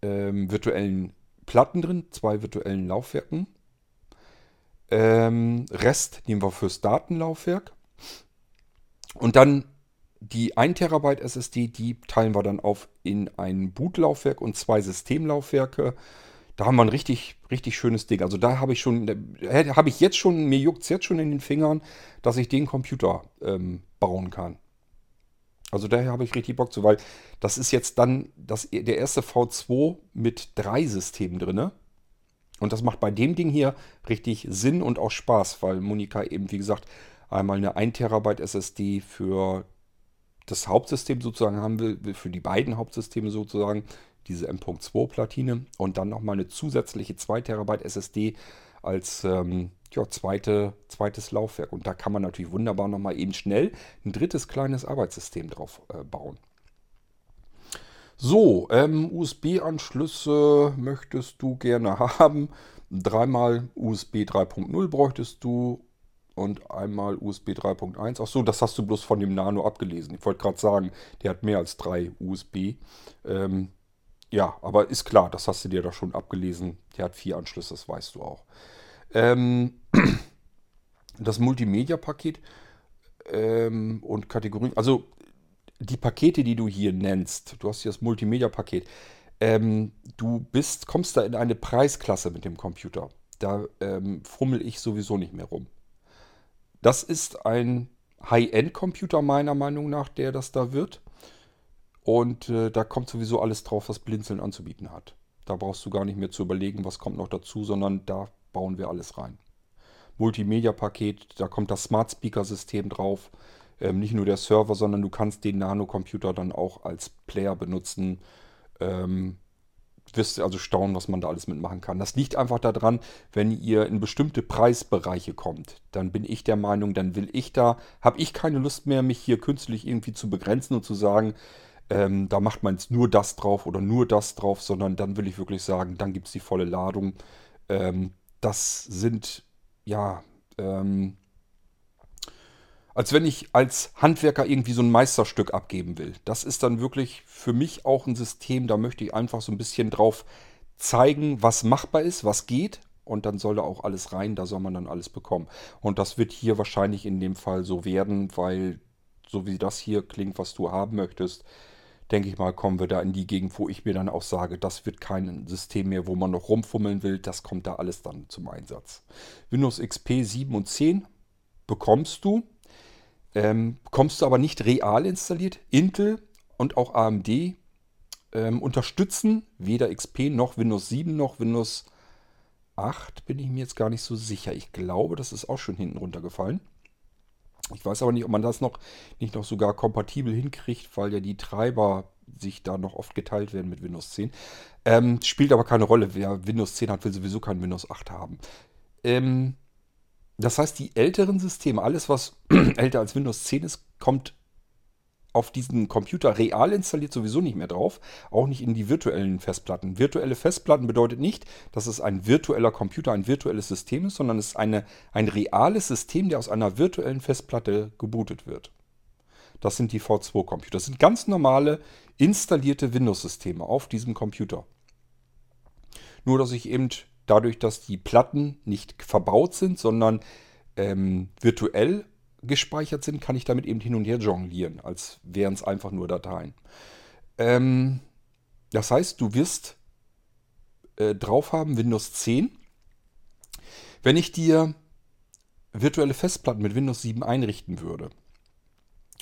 ähm, virtuellen Platten drin, zwei virtuellen Laufwerken. Ähm, Rest nehmen wir fürs Datenlaufwerk. Und dann die 1 Terabyte SSD, die teilen wir dann auf in ein Bootlaufwerk und zwei Systemlaufwerke. Da haben wir ein richtig, richtig schönes Ding. Also da habe ich schon, habe ich jetzt schon, mir juckt es jetzt schon in den Fingern, dass ich den Computer ähm, bauen kann. Also daher habe ich richtig Bock zu, weil das ist jetzt dann das, der erste V2 mit drei Systemen drin. Und das macht bei dem Ding hier richtig Sinn und auch Spaß, weil Monika eben, wie gesagt, einmal eine 1 Terabyte SSD für das Hauptsystem sozusagen haben will, für die beiden Hauptsysteme sozusagen, diese M.2 Platine und dann nochmal eine zusätzliche 2 Terabyte SSD als ähm, ja, zweite, zweites Laufwerk. Und da kann man natürlich wunderbar nochmal eben schnell ein drittes kleines Arbeitssystem drauf äh, bauen. So, ähm, USB-Anschlüsse möchtest du gerne haben. Dreimal USB 3.0 bräuchtest du und einmal USB 3.1. Ach so, das hast du bloß von dem Nano abgelesen. Ich wollte gerade sagen, der hat mehr als drei USB. Ähm, ja, aber ist klar, das hast du dir da schon abgelesen. Der hat vier Anschlüsse, das weißt du auch. Ähm, (clears throat) das Multimedia-Paket ähm, und Kategorien, also die Pakete, die du hier nennst, du hast hier das Multimedia-Paket, ähm, du bist, kommst da in eine Preisklasse mit dem Computer. Da ähm, fummel ich sowieso nicht mehr rum. Das ist ein High-End-Computer meiner Meinung nach, der das da wird. Und äh, da kommt sowieso alles drauf, was Blinzeln anzubieten hat. Da brauchst du gar nicht mehr zu überlegen, was kommt noch dazu, sondern da bauen wir alles rein. Multimedia-Paket, da kommt das Smart Speaker-System drauf. Ähm, nicht nur der Server, sondern du kannst den Nano-Computer dann auch als Player benutzen. Ähm, wirst also staunen, was man da alles mitmachen kann. Das liegt einfach daran, wenn ihr in bestimmte Preisbereiche kommt, dann bin ich der Meinung, dann will ich da, habe ich keine Lust mehr, mich hier künstlich irgendwie zu begrenzen und zu sagen, ähm, da macht man jetzt nur das drauf oder nur das drauf, sondern dann will ich wirklich sagen, dann gibt es die volle Ladung. Ähm, das sind, ja, ähm, als wenn ich als Handwerker irgendwie so ein Meisterstück abgeben will. Das ist dann wirklich für mich auch ein System, da möchte ich einfach so ein bisschen drauf zeigen, was machbar ist, was geht. Und dann soll da auch alles rein, da soll man dann alles bekommen. Und das wird hier wahrscheinlich in dem Fall so werden, weil so wie das hier klingt, was du haben möchtest, denke ich mal, kommen wir da in die Gegend, wo ich mir dann auch sage, das wird kein System mehr, wo man noch rumfummeln will. Das kommt da alles dann zum Einsatz. Windows XP 7 und 10 bekommst du. Ähm, bekommst du aber nicht real installiert. Intel und auch AMD ähm, unterstützen weder XP noch Windows 7 noch Windows 8. Bin ich mir jetzt gar nicht so sicher. Ich glaube, das ist auch schon hinten runtergefallen. Ich weiß aber nicht, ob man das noch nicht noch sogar kompatibel hinkriegt, weil ja die Treiber sich da noch oft geteilt werden mit Windows 10. Ähm, spielt aber keine Rolle. Wer Windows 10 hat, will sowieso kein Windows 8 haben. Ähm, das heißt, die älteren Systeme, alles was (clears throat) älter als Windows 10 ist, kommt auf diesen Computer real installiert sowieso nicht mehr drauf, auch nicht in die virtuellen Festplatten. Virtuelle Festplatten bedeutet nicht, dass es ein virtueller Computer, ein virtuelles System ist, sondern es ist eine, ein reales System, der aus einer virtuellen Festplatte gebootet wird. Das sind die V2-Computer. Das sind ganz normale installierte Windows-Systeme auf diesem Computer. Nur, dass ich eben dadurch, dass die Platten nicht verbaut sind, sondern ähm, virtuell gespeichert sind, kann ich damit eben hin und her jonglieren, als wären es einfach nur Dateien. Ähm, das heißt, du wirst äh, drauf haben Windows 10 Wenn ich dir virtuelle Festplatten mit Windows 7 einrichten würde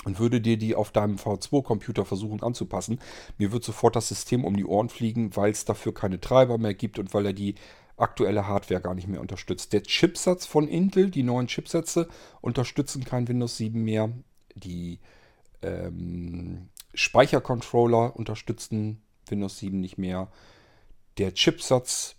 und würde dir die auf deinem V2-Computer versuchen anzupassen, mir wird sofort das System um die Ohren fliegen, weil es dafür keine Treiber mehr gibt und weil er die aktuelle Hardware gar nicht mehr unterstützt. Der Chipsatz von Intel, die neuen Chipsätze, unterstützen kein Windows 7 mehr. Die ähm, Speichercontroller unterstützen Windows 7 nicht mehr. Der Chipsatz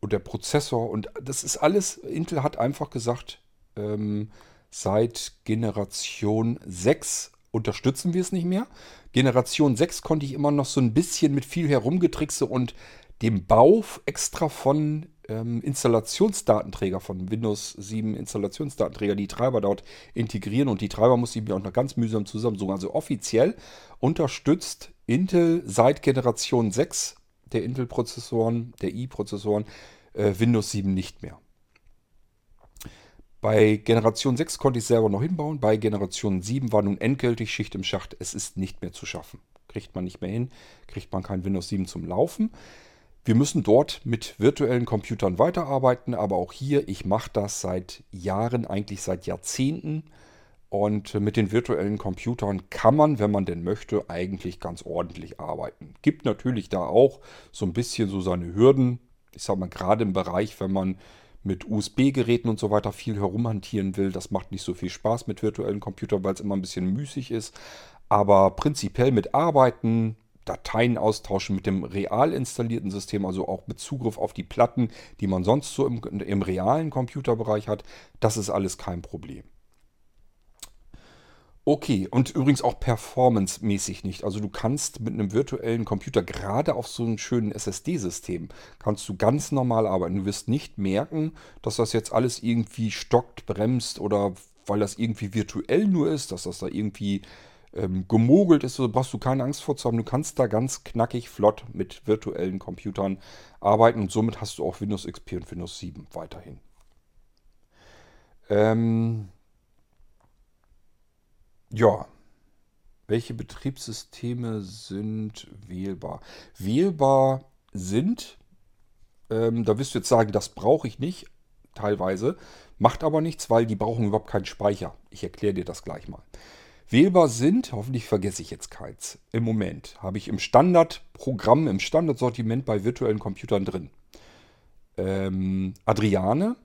und der Prozessor und das ist alles, Intel hat einfach gesagt, ähm, seit Generation 6 unterstützen wir es nicht mehr. Generation 6 konnte ich immer noch so ein bisschen mit viel herumgetrickse und dem Bau extra von ähm, Installationsdatenträger, von Windows 7 Installationsdatenträger, die Treiber dort integrieren und die Treiber muss ich mir auch noch ganz mühsam zusammensuchen. Also offiziell unterstützt Intel seit Generation 6 der Intel-Prozessoren, der i-Prozessoren, äh, Windows 7 nicht mehr. Bei Generation 6 konnte ich selber noch hinbauen. Bei Generation 7 war nun endgültig Schicht im Schacht. Es ist nicht mehr zu schaffen. Kriegt man nicht mehr hin, kriegt man kein Windows 7 zum Laufen. Wir müssen dort mit virtuellen Computern weiterarbeiten, aber auch hier, ich mache das seit Jahren, eigentlich seit Jahrzehnten. Und mit den virtuellen Computern kann man, wenn man denn möchte, eigentlich ganz ordentlich arbeiten. Gibt natürlich da auch so ein bisschen so seine Hürden. Ich sage mal, gerade im Bereich, wenn man mit USB-Geräten und so weiter viel herumhantieren will. Das macht nicht so viel Spaß mit virtuellen Computern, weil es immer ein bisschen müßig ist. Aber prinzipiell mit Arbeiten, Dateien austauschen mit dem real installierten System, also auch mit Zugriff auf die Platten, die man sonst so im, im realen Computerbereich hat, das ist alles kein Problem. Okay, und übrigens auch performancemäßig nicht. Also du kannst mit einem virtuellen Computer, gerade auf so einem schönen SSD-System, kannst du ganz normal arbeiten. Du wirst nicht merken, dass das jetzt alles irgendwie stockt, bremst oder weil das irgendwie virtuell nur ist, dass das da irgendwie ähm, gemogelt ist. Da brauchst du keine Angst vor zu haben. Du kannst da ganz knackig, flott mit virtuellen Computern arbeiten und somit hast du auch Windows XP und Windows 7 weiterhin. Ähm ja. Welche Betriebssysteme sind wählbar? Wählbar sind, ähm, da wirst du jetzt sagen, das brauche ich nicht, teilweise. Macht aber nichts, weil die brauchen überhaupt keinen Speicher. Ich erkläre dir das gleich mal. Wählbar sind, hoffentlich vergesse ich jetzt keins. Im Moment habe ich im Standardprogramm, im Standardsortiment bei virtuellen Computern drin. Ähm, Adriane,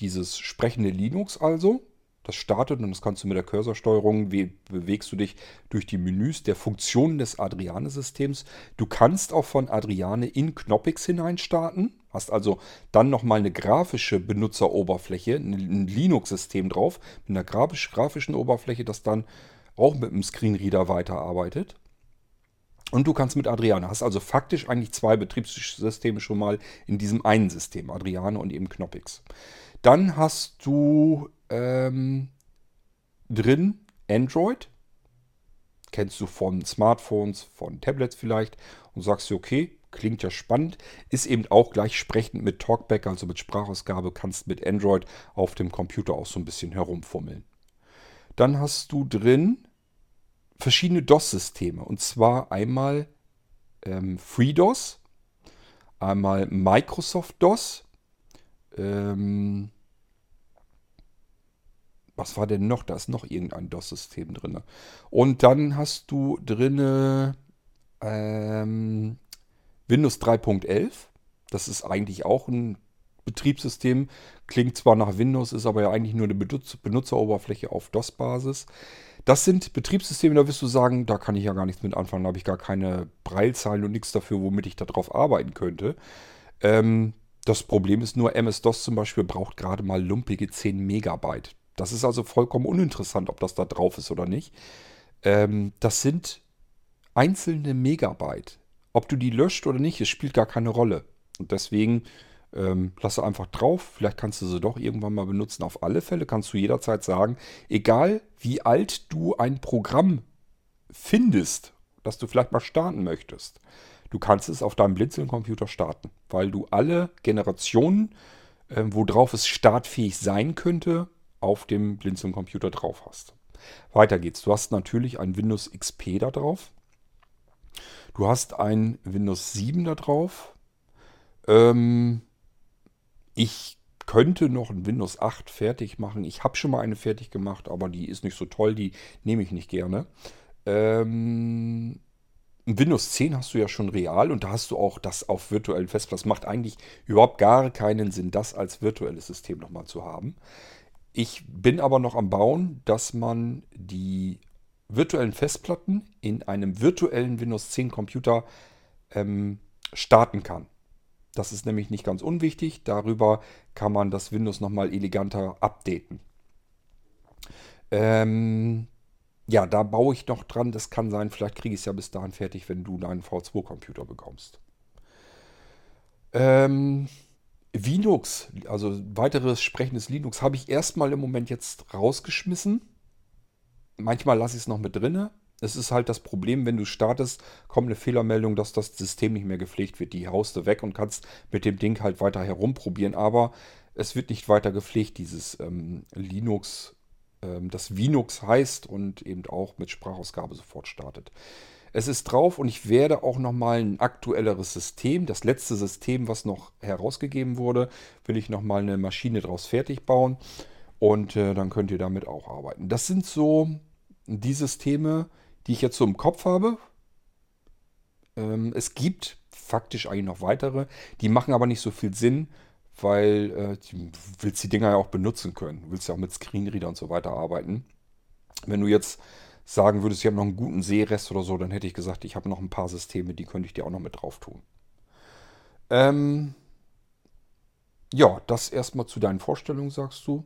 dieses sprechende Linux also, das startet und das kannst du mit der Cursorsteuerung, wie bewegst du dich durch die Menüs der Funktionen des Adriane-Systems. Du kannst auch von Adriane in Knoppix hinein starten, hast also dann nochmal eine grafische Benutzeroberfläche, ein Linux-System drauf, mit einer grafisch, grafischen Oberfläche, das dann auch mit einem Screenreader weiterarbeitet. Und du kannst mit Adriane, hast also faktisch eigentlich zwei Betriebssysteme schon mal in diesem einen System, Adriane und eben Knoppix. Dann hast du ähm, drin Android. Kennst du von Smartphones, von Tablets vielleicht. Und sagst du, okay, klingt ja spannend. Ist eben auch gleich sprechend mit Talkback, also mit Sprachausgabe, kannst mit Android auf dem Computer auch so ein bisschen herumfummeln. Dann hast du drin verschiedene DOS-Systeme. Und zwar einmal ähm, FreeDOS, einmal Microsoft DOS, ähm, was war denn noch? Da ist noch irgendein DOS-System drin. Und dann hast du drin ähm, Windows 3.11. Das ist eigentlich auch ein Betriebssystem. Klingt zwar nach Windows, ist aber ja eigentlich nur eine Benutzeroberfläche auf DOS-Basis. Das sind Betriebssysteme, da wirst du sagen, da kann ich ja gar nichts mit anfangen. Da habe ich gar keine Breilzahlen und nichts dafür, womit ich darauf arbeiten könnte. Ähm, das Problem ist nur, MS-DOS zum Beispiel braucht gerade mal lumpige 10 Megabyte. Das ist also vollkommen uninteressant, ob das da drauf ist oder nicht. Ähm, das sind einzelne Megabyte. Ob du die löscht oder nicht, es spielt gar keine Rolle. Und deswegen ähm, lasse einfach drauf. Vielleicht kannst du sie doch irgendwann mal benutzen. Auf alle Fälle kannst du jederzeit sagen, egal wie alt du ein Programm findest, das du vielleicht mal starten möchtest, du kannst es auf deinem Blinzeln-Computer starten, weil du alle Generationen, äh, worauf es startfähig sein könnte, auf dem Blinzeln-Computer drauf hast. Weiter geht's. Du hast natürlich ein Windows XP da drauf. Du hast ein Windows 7 da drauf. Ähm, ich könnte noch ein Windows 8 fertig machen. Ich habe schon mal eine fertig gemacht, aber die ist nicht so toll, die nehme ich nicht gerne. Ähm, Windows 10 hast du ja schon real und da hast du auch das auf virtuellen Festplatten. Das macht eigentlich überhaupt gar keinen Sinn, das als virtuelles System nochmal zu haben. Ich bin aber noch am Bauen, dass man die virtuellen Festplatten in einem virtuellen Windows 10 Computer ähm, starten kann. Das ist nämlich nicht ganz unwichtig. Darüber kann man das Windows nochmal eleganter updaten. Ähm, ja, da baue ich noch dran. Das kann sein, vielleicht kriege ich es ja bis dahin fertig, wenn du deinen V2-Computer bekommst. Ähm, Linux, also weiteres sprechendes Linux, habe ich erstmal im Moment jetzt rausgeschmissen. Manchmal lasse ich es noch mit drinne. Es ist halt das Problem, wenn du startest, kommt eine Fehlermeldung, dass das System nicht mehr gepflegt wird. Die haust du weg und kannst mit dem Ding halt weiter herumprobieren, aber es wird nicht weiter gepflegt, dieses ähm, Linux, ähm, das Linux heißt und eben auch mit Sprachausgabe sofort startet. Es ist drauf und ich werde auch nochmal ein aktuelleres System, das letzte System, was noch herausgegeben wurde, will ich nochmal eine Maschine draus fertig bauen und äh, dann könnt ihr damit auch arbeiten. Das sind so die Systeme, die ich jetzt so im Kopf habe. Ähm, es gibt faktisch eigentlich noch weitere, die machen aber nicht so viel Sinn, weil äh, du willst die Dinger ja auch benutzen können. Du willst ja auch mit Screenreader und so weiter arbeiten. Wenn du jetzt sagen würdest, ich habe noch einen guten Sehrest oder so, dann hätte ich gesagt, ich habe noch ein paar Systeme, die könnte ich dir auch noch mit drauf tun. Ähm, ja, das erstmal zu deinen Vorstellungen, sagst du.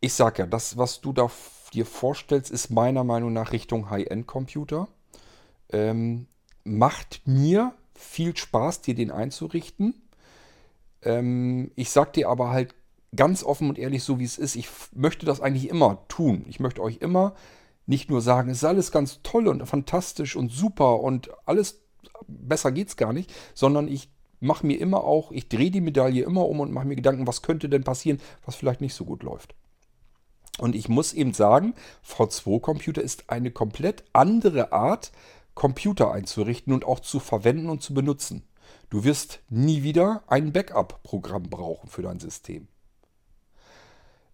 Ich sag ja, das, was du da dir vorstellst, ist meiner Meinung nach Richtung High-End-Computer. Ähm, macht mir viel Spaß, dir den einzurichten. Ähm, ich sag dir aber halt ganz offen und ehrlich, so wie es ist, ich möchte das eigentlich immer tun. Ich möchte euch immer nicht nur sagen, es ist alles ganz toll und fantastisch und super und alles besser geht's gar nicht, sondern ich mache mir immer auch, ich drehe die Medaille immer um und mache mir Gedanken, was könnte denn passieren, was vielleicht nicht so gut läuft. Und ich muss eben sagen, V2-Computer ist eine komplett andere Art, Computer einzurichten und auch zu verwenden und zu benutzen. Du wirst nie wieder ein Backup-Programm brauchen für dein System.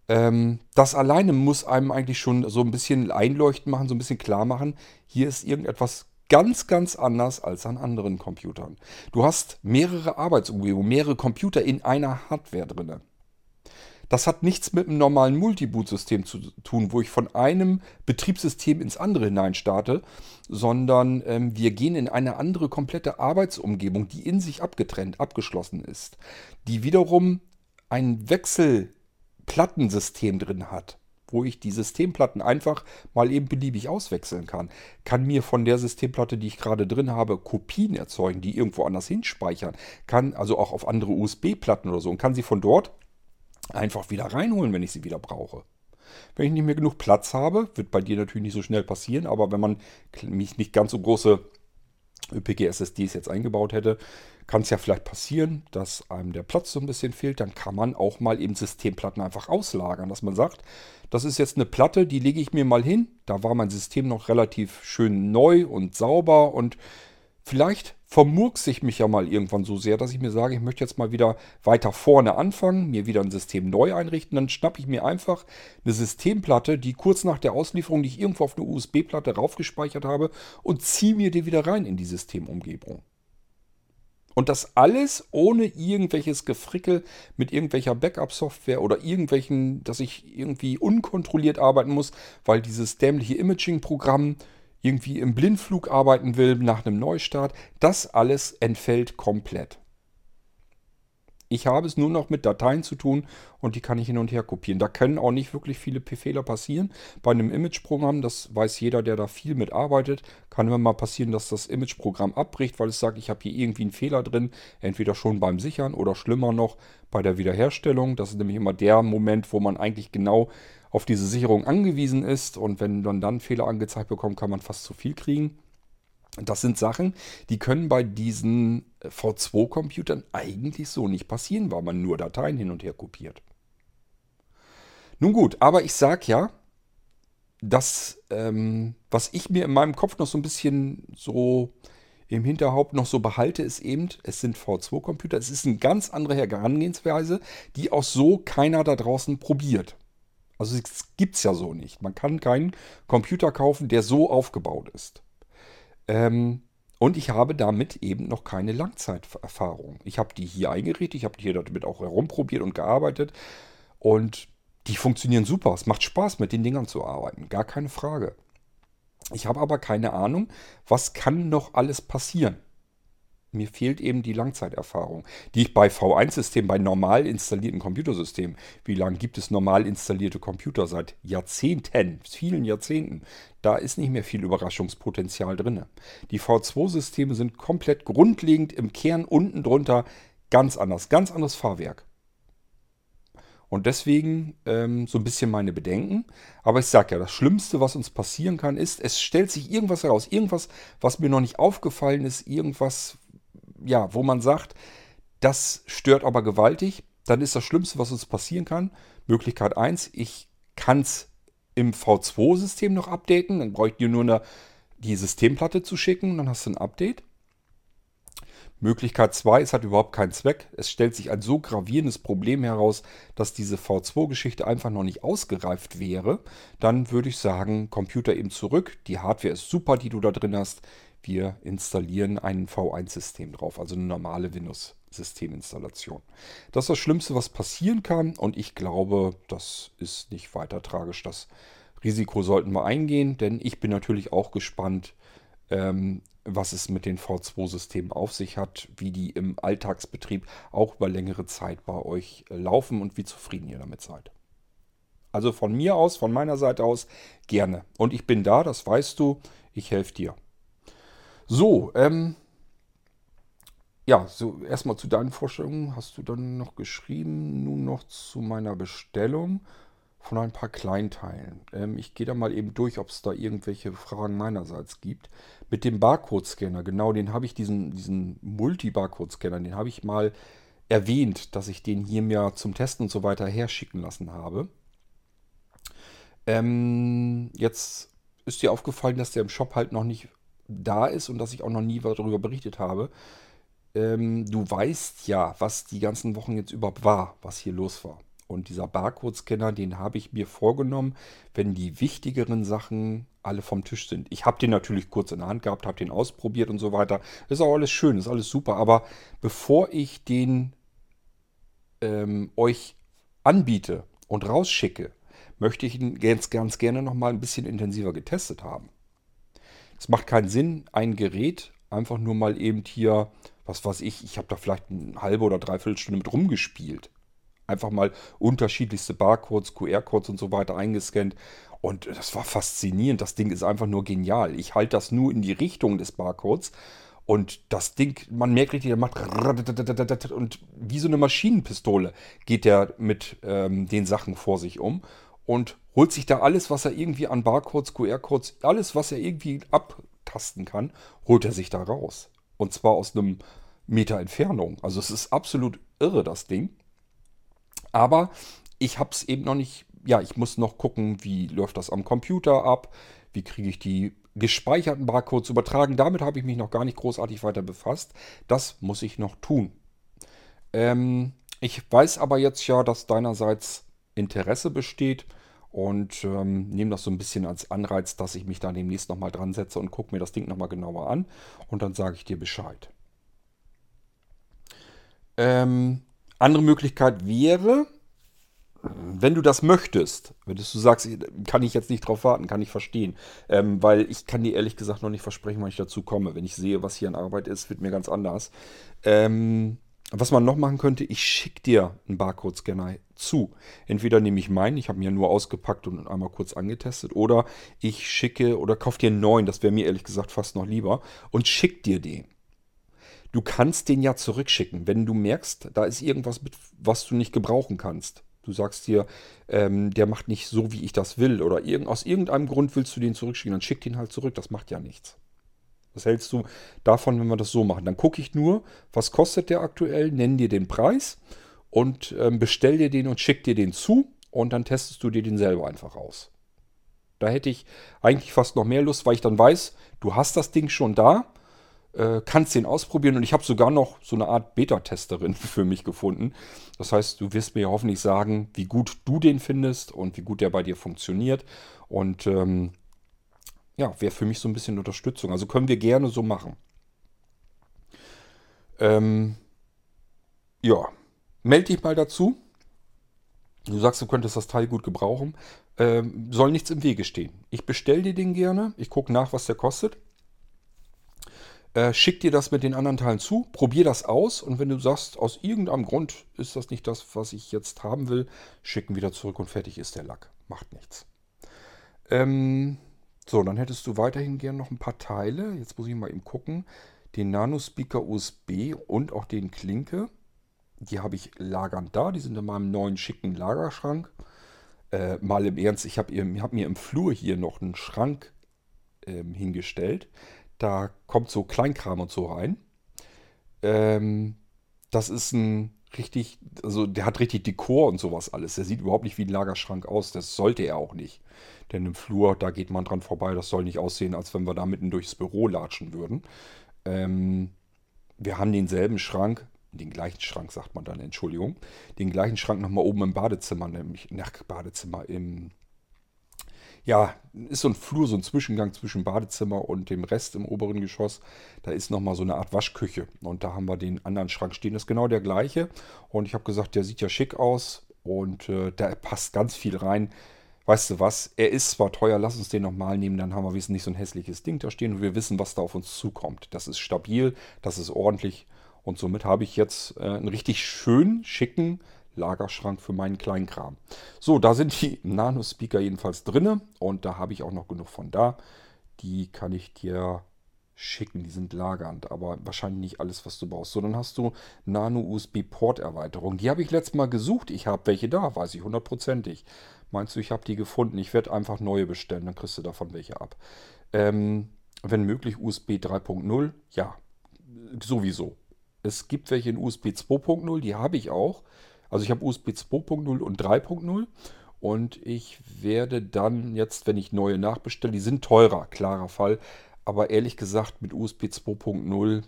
Ähm, das alleine muss einem eigentlich schon so ein bisschen einleuchten machen, so ein bisschen klar machen, hier ist irgendetwas ganz, ganz anders als an anderen Computern. Du hast mehrere Arbeitsumgebungen, mehrere Computer in einer Hardware drin. Das hat nichts mit einem normalen Multiboot-System zu tun, wo ich von einem Betriebssystem ins andere hinein starte, sondern ähm, wir gehen in eine andere komplette Arbeitsumgebung, die in sich abgetrennt, abgeschlossen ist, die wiederum ein Wechselplattensystem drin hat wo ich die Systemplatten einfach mal eben beliebig auswechseln kann. Kann mir von der Systemplatte, die ich gerade drin habe, Kopien erzeugen, die irgendwo anders hinspeichern. Kann also auch auf andere USB-Platten oder so und kann sie von dort einfach wieder reinholen, wenn ich sie wieder brauche. Wenn ich nicht mehr genug Platz habe, wird bei dir natürlich nicht so schnell passieren, aber wenn man mich nicht ganz so große ÖPG-SSDs jetzt eingebaut hätte, kann es ja vielleicht passieren, dass einem der Platz so ein bisschen fehlt. Dann kann man auch mal eben Systemplatten einfach auslagern, dass man sagt, das ist jetzt eine Platte, die lege ich mir mal hin. Da war mein System noch relativ schön neu und sauber und vielleicht vermurkse ich mich ja mal irgendwann so sehr, dass ich mir sage, ich möchte jetzt mal wieder weiter vorne anfangen, mir wieder ein System neu einrichten. Dann schnappe ich mir einfach eine Systemplatte, die kurz nach der Auslieferung, die ich irgendwo auf eine USB-Platte raufgespeichert habe, und ziehe mir die wieder rein in die Systemumgebung. Und das alles ohne irgendwelches Gefrickel mit irgendwelcher Backup-Software oder irgendwelchen, dass ich irgendwie unkontrolliert arbeiten muss, weil dieses dämliche Imaging-Programm irgendwie im Blindflug arbeiten will nach einem Neustart, das alles entfällt komplett. Ich habe es nur noch mit Dateien zu tun und die kann ich hin und her kopieren. Da können auch nicht wirklich viele Fehler passieren. Bei einem Image-Programm, das weiß jeder, der da viel mit arbeitet, kann immer mal passieren, dass das Image-Programm abbricht, weil es sagt, ich habe hier irgendwie einen Fehler drin. Entweder schon beim Sichern oder schlimmer noch bei der Wiederherstellung. Das ist nämlich immer der Moment, wo man eigentlich genau auf diese Sicherung angewiesen ist. Und wenn man dann Fehler angezeigt bekommt, kann man fast zu viel kriegen. Das sind Sachen, die können bei diesen V2-Computern eigentlich so nicht passieren, weil man nur Dateien hin und her kopiert. Nun gut, aber ich sage ja, das, ähm, was ich mir in meinem Kopf noch so ein bisschen so im Hinterhaupt noch so behalte, ist eben, es sind V2-Computer. Es ist eine ganz andere Herangehensweise, die auch so keiner da draußen probiert. Also es gibt es ja so nicht. Man kann keinen Computer kaufen, der so aufgebaut ist. Ähm, und ich habe damit eben noch keine Langzeiterfahrung. Ich habe die hier eingerichtet, ich habe hier damit auch herumprobiert und gearbeitet. Und die funktionieren super. Es macht Spaß, mit den Dingern zu arbeiten. Gar keine Frage. Ich habe aber keine Ahnung, was kann noch alles passieren. Mir fehlt eben die Langzeiterfahrung, die ich bei V1-Systemen, bei normal installierten Computersystemen, wie lange gibt es normal installierte Computer? Seit Jahrzehnten, vielen Jahrzehnten. Da ist nicht mehr viel Überraschungspotenzial drin. Die V2-Systeme sind komplett grundlegend im Kern unten drunter ganz anders, ganz anderes Fahrwerk. Und deswegen ähm, so ein bisschen meine Bedenken. Aber ich sage ja, das Schlimmste, was uns passieren kann, ist, es stellt sich irgendwas heraus. Irgendwas, was mir noch nicht aufgefallen ist. Irgendwas, ja, wo man sagt, das stört aber gewaltig. Dann ist das Schlimmste, was uns passieren kann. Möglichkeit 1, ich kann es im V2-System noch updaten. Dann brauche ich dir nur eine, die Systemplatte zu schicken. Dann hast du ein Update. Möglichkeit 2, es hat überhaupt keinen Zweck. Es stellt sich ein so gravierendes Problem heraus, dass diese V2-Geschichte einfach noch nicht ausgereift wäre. Dann würde ich sagen, Computer eben zurück. Die Hardware ist super, die du da drin hast. Wir installieren ein V1-System drauf, also eine normale Windows-Systeminstallation. Das ist das Schlimmste, was passieren kann und ich glaube, das ist nicht weiter tragisch. Das Risiko sollten wir eingehen, denn ich bin natürlich auch gespannt, ähm, was es mit den V2-Systemen auf sich hat, wie die im Alltagsbetrieb auch über längere Zeit bei euch laufen und wie zufrieden ihr damit seid. Also von mir aus, von meiner Seite aus, gerne. Und ich bin da, das weißt du, ich helfe dir. So, ähm, ja, so erstmal zu deinen Vorstellungen hast du dann noch geschrieben, nun noch zu meiner Bestellung von ein paar Kleinteilen. Ähm, ich gehe da mal eben durch, ob es da irgendwelche Fragen meinerseits gibt. Mit dem Barcode-Scanner, genau, den habe ich, diesen, diesen Multi-Barcode-Scanner, den habe ich mal erwähnt, dass ich den hier mir zum Testen und so weiter herschicken lassen habe. Ähm, jetzt ist dir aufgefallen, dass der im Shop halt noch nicht da ist und dass ich auch noch nie darüber berichtet habe. Ähm, du weißt ja, was die ganzen Wochen jetzt überhaupt war, was hier los war. Und dieser Barcode-Scanner, den habe ich mir vorgenommen, wenn die wichtigeren Sachen alle vom Tisch sind. Ich habe den natürlich kurz in der Hand gehabt, habe den ausprobiert und so weiter. Ist auch alles schön, ist alles super. Aber bevor ich den ähm, euch anbiete und rausschicke, möchte ich ihn ganz, ganz gerne nochmal ein bisschen intensiver getestet haben. Es macht keinen Sinn, ein Gerät einfach nur mal eben hier, was weiß ich, ich habe da vielleicht eine halbe oder dreiviertel Stunde mit rumgespielt einfach mal unterschiedlichste Barcodes, QR-Codes und so weiter eingescannt. Und das war faszinierend. Das Ding ist einfach nur genial. Ich halte das nur in die Richtung des Barcodes. Und das Ding, man merkt richtig, der macht und wie so eine Maschinenpistole geht der mit ähm, den Sachen vor sich um und holt sich da alles, was er irgendwie an Barcodes, QR-Codes, alles, was er irgendwie abtasten kann, holt er sich da raus. Und zwar aus einem Meter Entfernung. Also es ist absolut irre, das Ding. Aber ich habe es eben noch nicht, ja, ich muss noch gucken, wie läuft das am Computer ab, wie kriege ich die gespeicherten Barcodes übertragen. Damit habe ich mich noch gar nicht großartig weiter befasst. Das muss ich noch tun. Ähm, ich weiß aber jetzt ja, dass deinerseits Interesse besteht und ähm, nehme das so ein bisschen als Anreiz, dass ich mich da demnächst nochmal dran setze und gucke mir das Ding nochmal genauer an und dann sage ich dir Bescheid. Ähm, andere Möglichkeit wäre, wenn du das möchtest, wenn du sagst, kann ich jetzt nicht drauf warten, kann ich verstehen. Ähm, weil ich kann dir ehrlich gesagt noch nicht versprechen, wann ich dazu komme. Wenn ich sehe, was hier an Arbeit ist, wird mir ganz anders. Ähm, was man noch machen könnte, ich schicke dir einen Barcode-Scanner zu. Entweder nehme ich meinen, ich habe ihn ja nur ausgepackt und einmal kurz angetestet, oder ich schicke oder kaufe dir einen neuen, das wäre mir ehrlich gesagt fast noch lieber, und schick dir den du kannst den ja zurückschicken, wenn du merkst, da ist irgendwas, mit, was du nicht gebrauchen kannst. Du sagst dir, ähm, der macht nicht so, wie ich das will, oder irgend, aus irgendeinem Grund willst du den zurückschicken, dann schick den halt zurück, das macht ja nichts. Was hältst du davon, wenn wir das so machen? Dann gucke ich nur, was kostet der aktuell, nenn dir den Preis und ähm, bestell dir den und schick dir den zu und dann testest du dir den selber einfach aus. Da hätte ich eigentlich fast noch mehr Lust, weil ich dann weiß, du hast das Ding schon da Äh, kannst den ausprobieren und ich habe sogar noch so eine Art Beta-Testerin (laughs) für mich gefunden. Das heißt, du wirst mir hoffentlich sagen, wie gut du den findest und wie gut der bei dir funktioniert. Und ähm, ja, wäre für mich so ein bisschen Unterstützung. Also können wir gerne so machen. Ähm, ja, melde dich mal dazu. Du sagst, du könntest das Teil gut gebrauchen. Ähm, soll nichts im Wege stehen. Ich bestelle dir den gerne. Ich gucke nach, was der kostet. Äh, schick dir das mit den anderen Teilen zu. Probier das aus. Und wenn du sagst, aus irgendeinem Grund ist das nicht das, was ich jetzt haben will, schicken wieder zurück und fertig ist der Lack. Macht nichts. Ähm, so, dann hättest du weiterhin gerne noch ein paar Teile. Jetzt muss ich mal eben gucken. Den Nano Speaker USB und auch den Klinke. Die habe ich lagernd da. Die sind in meinem neuen schicken Lagerschrank. Äh, mal im Ernst, ich habe hab mir im Flur hier noch einen Schrank ähm, hingestellt. Da kommt so Kleinkram und so rein. Ähm, das ist ein richtig, also der hat richtig Dekor und sowas alles. Der sieht überhaupt nicht wie ein Lagerschrank aus. Das sollte er auch nicht. Denn im Flur, da geht man dran vorbei. Das soll nicht aussehen, als wenn wir da mitten durchs Büro latschen würden. Ähm, wir haben denselben Schrank, den gleichen Schrank sagt man dann, Entschuldigung, den gleichen Schrank nochmal oben im Badezimmer, nämlich nach Badezimmer im, ja, ist so ein Flur, so ein Zwischengang zwischen Badezimmer und dem Rest im oberen Geschoss. Da ist nochmal so eine Art Waschküche. Und da haben wir den anderen Schrank stehen. Das ist genau der gleiche. Und ich habe gesagt, der sieht ja schick aus. Und äh, da passt ganz viel rein. Weißt du was, er ist zwar teuer, lass uns den nochmal nehmen, dann haben wir wenigstens nicht so ein hässliches Ding da stehen. Und wir wissen, was da auf uns zukommt. Das ist stabil, das ist ordentlich. Und somit habe ich jetzt äh, einen richtig schönen, schicken Lagerschrank für meinen Kleinkram. So, da sind die (laughs) Nano-Speaker jedenfalls drinne und da habe ich auch noch genug von da. Die kann ich dir schicken, die sind lagernd, aber wahrscheinlich nicht alles, was du brauchst. So, dann hast du Nano-USB-Port-Erweiterung. Die habe ich letztes Mal gesucht. Ich habe welche da, weiß ich hundertprozentig. Meinst du, ich habe die gefunden? Ich werde einfach neue bestellen, dann kriegst du davon welche ab. Ähm, wenn möglich USB 3.0, ja, sowieso. Es gibt welche in USB 2.0, die habe ich auch. Also ich habe USB 2.0 und 3.0 und ich werde dann jetzt, wenn ich neue nachbestelle, die sind teurer, klarer Fall. Aber ehrlich gesagt, mit USB 2.0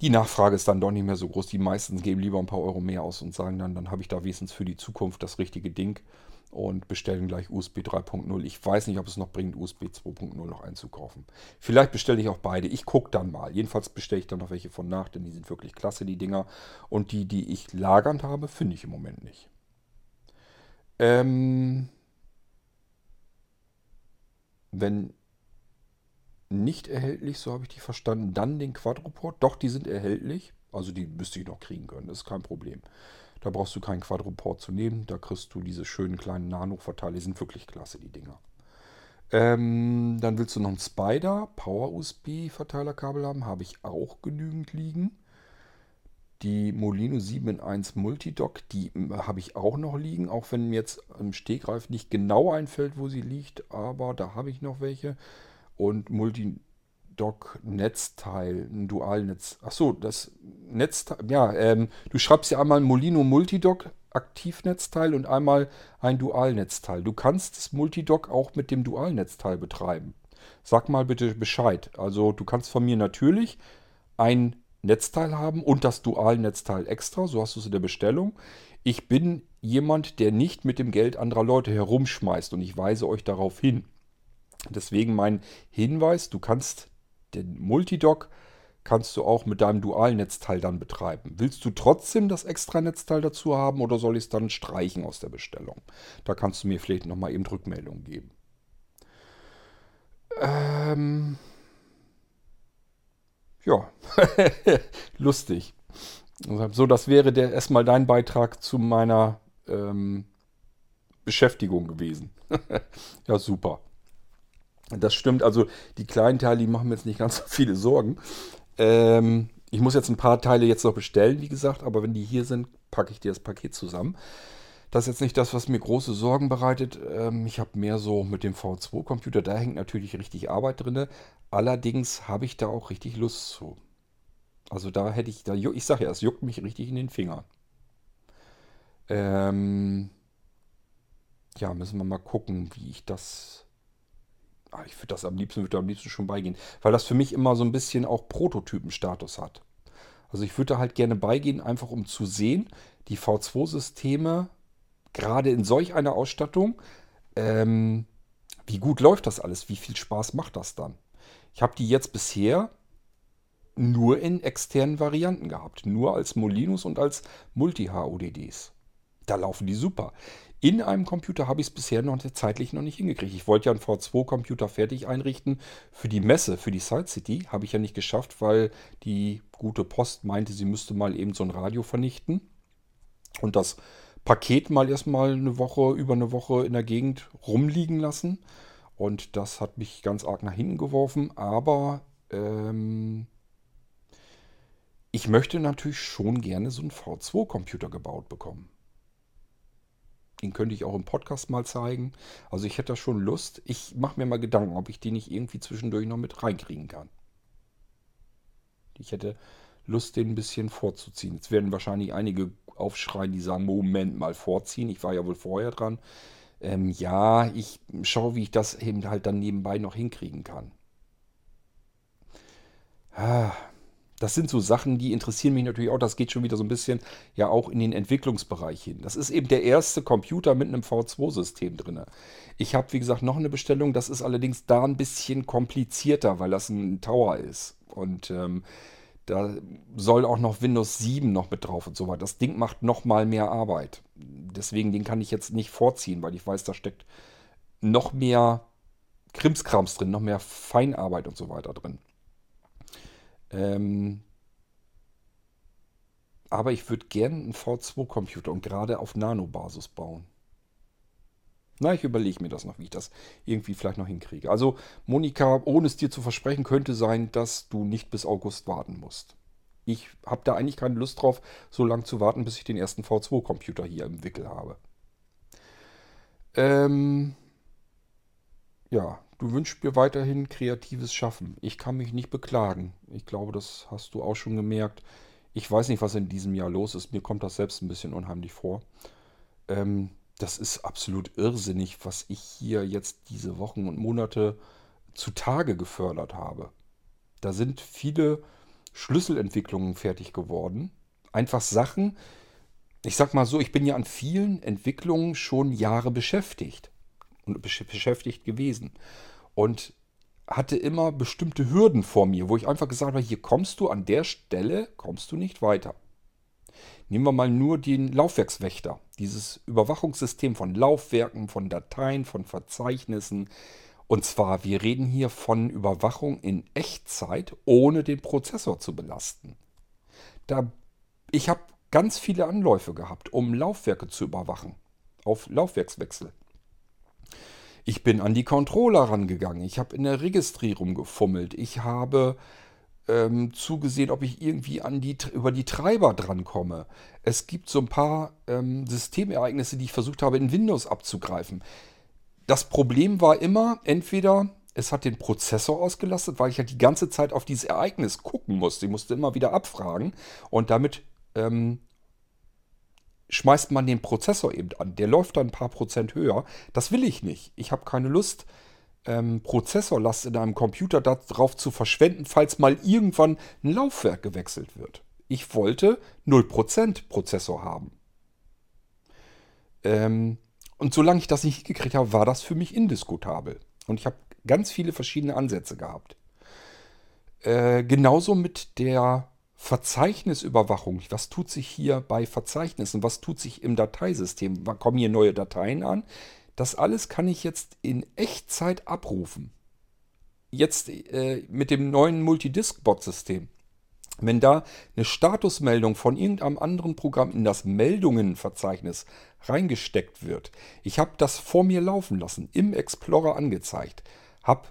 die Nachfrage ist dann doch nicht mehr so groß. Die meisten geben lieber ein paar Euro mehr aus und sagen dann, dann habe ich da wenigstens für die Zukunft das richtige Ding und bestellen gleich USB 3.0. Ich weiß nicht, ob es noch bringt, USB 2.0 noch einzukaufen. Vielleicht bestelle ich auch beide. Ich gucke dann mal. Jedenfalls bestelle ich dann noch welche von nach, denn die sind wirklich klasse, die Dinger. Und die, die ich lagernd habe, finde ich im Moment nicht. Ähm, wenn nicht erhältlich, so habe ich die verstanden. Dann den Quadruport. Doch, die sind erhältlich. Also die müsste ich noch kriegen können, das ist kein Problem. Da brauchst du keinen Quadruport zu nehmen. Da kriegst du diese schönen kleinen Nano-Verteiler. Die sind wirklich klasse, die Dinger. Ähm, dann willst du noch einen Spider Power-USB-Verteilerkabel haben. Habe ich auch genügend liegen. Die Molino 7 in 1 Multidock, die habe ich auch noch liegen. Auch wenn mir jetzt im Stegreif nicht genau einfällt, wo sie liegt. Aber da habe ich noch welche und Multidock-Netzteil, ein Dualnetz. Achso, das Netzteil, ja, ähm, du schreibst ja einmal Molino Multidock Aktivnetzteil und einmal ein Dualnetzteil. Du kannst das Multidock auch mit dem Dualnetzteil betreiben. Sag mal bitte Bescheid. Also du kannst von mir natürlich ein Netzteil haben und das Dualnetzteil extra, so hast du es in der Bestellung. Ich bin jemand, der nicht mit dem Geld anderer Leute herumschmeißt und ich weise euch darauf hin. Deswegen mein Hinweis, du kannst den Multidock kannst du auch mit deinem Dualnetzteil dann betreiben. Willst du trotzdem das extra Netzteil dazu haben oder soll ich es dann streichen aus der Bestellung? Da kannst du mir vielleicht nochmal eben Rückmeldung geben. Ähm ja, (laughs) lustig. So, das wäre der, erstmal dein Beitrag zu meiner ähm, Beschäftigung gewesen. (laughs) ja, super. Das stimmt, also die kleinen Teile, die machen mir jetzt nicht ganz (laughs) so viele Sorgen. Ähm, ich muss jetzt ein paar Teile jetzt noch bestellen, wie gesagt, aber wenn die hier sind, packe ich dir das Paket zusammen. Das ist jetzt nicht das, was mir große Sorgen bereitet. Ähm, ich habe mehr so mit dem V2-Computer, da hängt natürlich richtig Arbeit drin. Allerdings habe ich da auch richtig Lust zu. Also da hätte ich, da, ich sage ja, es juckt mich richtig in den Fingern. Ähm, ja, müssen wir mal gucken, wie ich das Ah, ich würde das am liebsten, würde am liebsten schon beigehen, weil das für mich immer so ein bisschen auch Prototypenstatus hat. Also ich würde halt gerne beigehen, einfach um zu sehen, die V2-Systeme, gerade in solch einer Ausstattung, ähm, wie gut läuft das alles, wie viel Spaß macht das dann. Ich habe die jetzt bisher nur in externen Varianten gehabt, nur als Molinos und als Multi-HODDs. Da laufen die super. In einem Computer habe ich es bisher noch zeitlich noch nicht hingekriegt. Ich wollte ja einen V2-Computer fertig einrichten für die Messe, für die Side City. Habe ich ja nicht geschafft, weil die gute Post meinte, sie müsste mal eben so ein Radio vernichten. Und das Paket mal erstmal eine Woche, über eine Woche in der Gegend rumliegen lassen. Und das hat mich ganz arg nach hinten geworfen. Aber ähm, ich möchte natürlich schon gerne so einen V2-Computer gebaut bekommen. Den könnte ich auch im Podcast mal zeigen. Also ich hätte da schon Lust. Ich mache mir mal Gedanken, ob ich den nicht irgendwie zwischendurch noch mit reinkriegen kann. Ich hätte Lust, den ein bisschen vorzuziehen. Jetzt werden wahrscheinlich einige aufschreien, die sagen, Moment mal vorziehen. Ich war ja wohl vorher dran. Ähm, ja, ich schaue, wie ich das eben halt dann nebenbei noch hinkriegen kann. Ah, das sind so Sachen, die interessieren mich natürlich auch. Das geht schon wieder so ein bisschen ja auch in den Entwicklungsbereich hin. Das ist eben der erste Computer mit einem V2-System drin. Ich habe, wie gesagt, noch eine Bestellung. Das ist allerdings da ein bisschen komplizierter, weil das ein Tower ist. Und ähm, da soll auch noch Windows 7 noch mit drauf und so weiter. Das Ding macht noch mal mehr Arbeit. Deswegen, den kann ich jetzt nicht vorziehen, weil ich weiß, da steckt noch mehr Krimskrams drin, noch mehr Feinarbeit und so weiter drin. Ähm, aber ich würde gerne einen V2-Computer und gerade auf Nano-Basis bauen. Na, ich überlege mir das noch, wie ich das irgendwie vielleicht noch hinkriege. Also, Monika, ohne es dir zu versprechen, könnte sein, dass du nicht bis August warten musst. Ich habe da eigentlich keine Lust drauf, so lange zu warten, bis ich den ersten V2-Computer hier im Wickel habe. Ähm, ja, du wünschst mir weiterhin kreatives Schaffen. Ich kann mich nicht beklagen. Ich glaube, das hast du auch schon gemerkt. Ich weiß nicht, was in diesem Jahr los ist. Mir kommt das selbst ein bisschen unheimlich vor. Ähm, das ist absolut irrsinnig, was ich hier jetzt diese Wochen und Monate zutage gefördert habe. Da sind viele Schlüsselentwicklungen fertig geworden. Einfach Sachen, ich sag mal so, ich bin ja an vielen Entwicklungen schon Jahre beschäftigt und beschäftigt gewesen. Und hatte immer bestimmte Hürden vor mir, wo ich einfach gesagt habe, hier kommst du an der Stelle, kommst du nicht weiter. Nehmen wir mal nur den Laufwerkswächter, dieses Überwachungssystem von Laufwerken, von Dateien, von Verzeichnissen. Und zwar, wir reden hier von Überwachung in Echtzeit, ohne den Prozessor zu belasten. Da, ich habe ganz viele Anläufe gehabt, um Laufwerke zu überwachen, auf Laufwerkswechsel. Ich bin an die Controller rangegangen. Ich habe in der Registrierung gefummelt. Ich habe ähm, zugesehen, ob ich irgendwie an die, über die Treiber drankomme. Es gibt so ein paar ähm, Systemereignisse, die ich versucht habe, in Windows abzugreifen. Das Problem war immer, entweder es hat den Prozessor ausgelastet, weil ich halt die ganze Zeit auf dieses Ereignis gucken musste. Ich musste immer wieder abfragen und damit ähm, schmeißt man den Prozessor eben an. Der läuft dann ein paar Prozent höher. Das will ich nicht. Ich habe keine Lust, ähm, Prozessorlast in einem Computer darauf zu verschwenden, falls mal irgendwann ein Laufwerk gewechselt wird. Ich wollte 0% Prozessor haben. Ähm, und solange ich das nicht gekriegt habe, war das für mich indiskutabel. Und ich habe ganz viele verschiedene Ansätze gehabt. Äh, genauso mit der Verzeichnisüberwachung. Was tut sich hier bei Verzeichnissen? Was tut sich im Dateisystem? Kommen hier neue Dateien an? Das alles kann ich jetzt in Echtzeit abrufen. Jetzt äh, mit dem neuen Multidisk-Bot-System. Wenn da eine Statusmeldung von irgendeinem anderen Programm in das Meldungenverzeichnis reingesteckt wird, ich habe das vor mir laufen lassen, im Explorer angezeigt, habe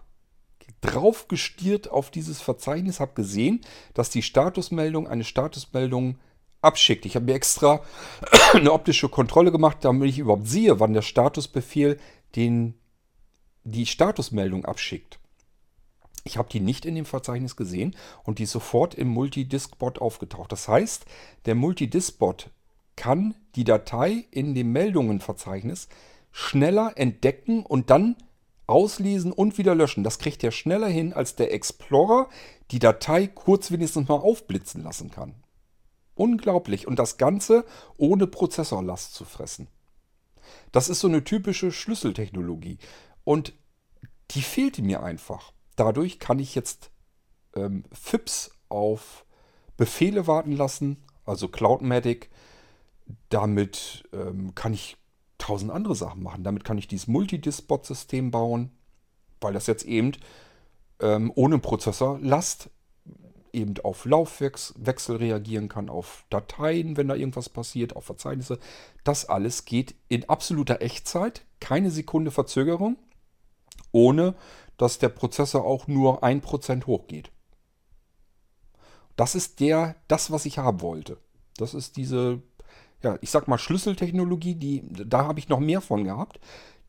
drauf gestiert auf dieses Verzeichnis, habe gesehen, dass die Statusmeldung eine Statusmeldung abschickt. Ich habe mir extra (clears throat) eine optische Kontrolle gemacht, damit ich überhaupt sehe, wann der Statusbefehl den, die Statusmeldung abschickt. Ich habe die nicht in dem Verzeichnis gesehen und die ist sofort im Multidisk-Bot aufgetaucht. Das heißt, der Multidisk-Bot kann die Datei in dem Meldungenverzeichnis schneller entdecken und dann auslesen und wieder löschen. Das kriegt er schneller hin, als der Explorer die Datei kurz wenigstens mal aufblitzen lassen kann. Unglaublich. Und das Ganze ohne Prozessorlast zu fressen. Das ist so eine typische Schlüsseltechnologie. Und die fehlte mir einfach. Dadurch kann ich jetzt ähm, FIPS auf Befehle warten lassen, also Cloudmatic. Damit ähm, kann ich tausend andere Sachen machen. Damit kann ich dieses Multidisk-Bot-System bauen, weil das jetzt eben ähm, ohne Prozessorlast eben auf Laufwechsel reagieren kann, auf Dateien, wenn da irgendwas passiert, auf Verzeichnisse. Das alles geht in absoluter Echtzeit, keine Sekunde Verzögerung, ohne dass der Prozessor auch nur 1% hochgeht. Das ist der, das, was ich haben wollte. Das ist diese ja, ich sag mal Schlüsseltechnologie, die, da habe ich noch mehr von gehabt.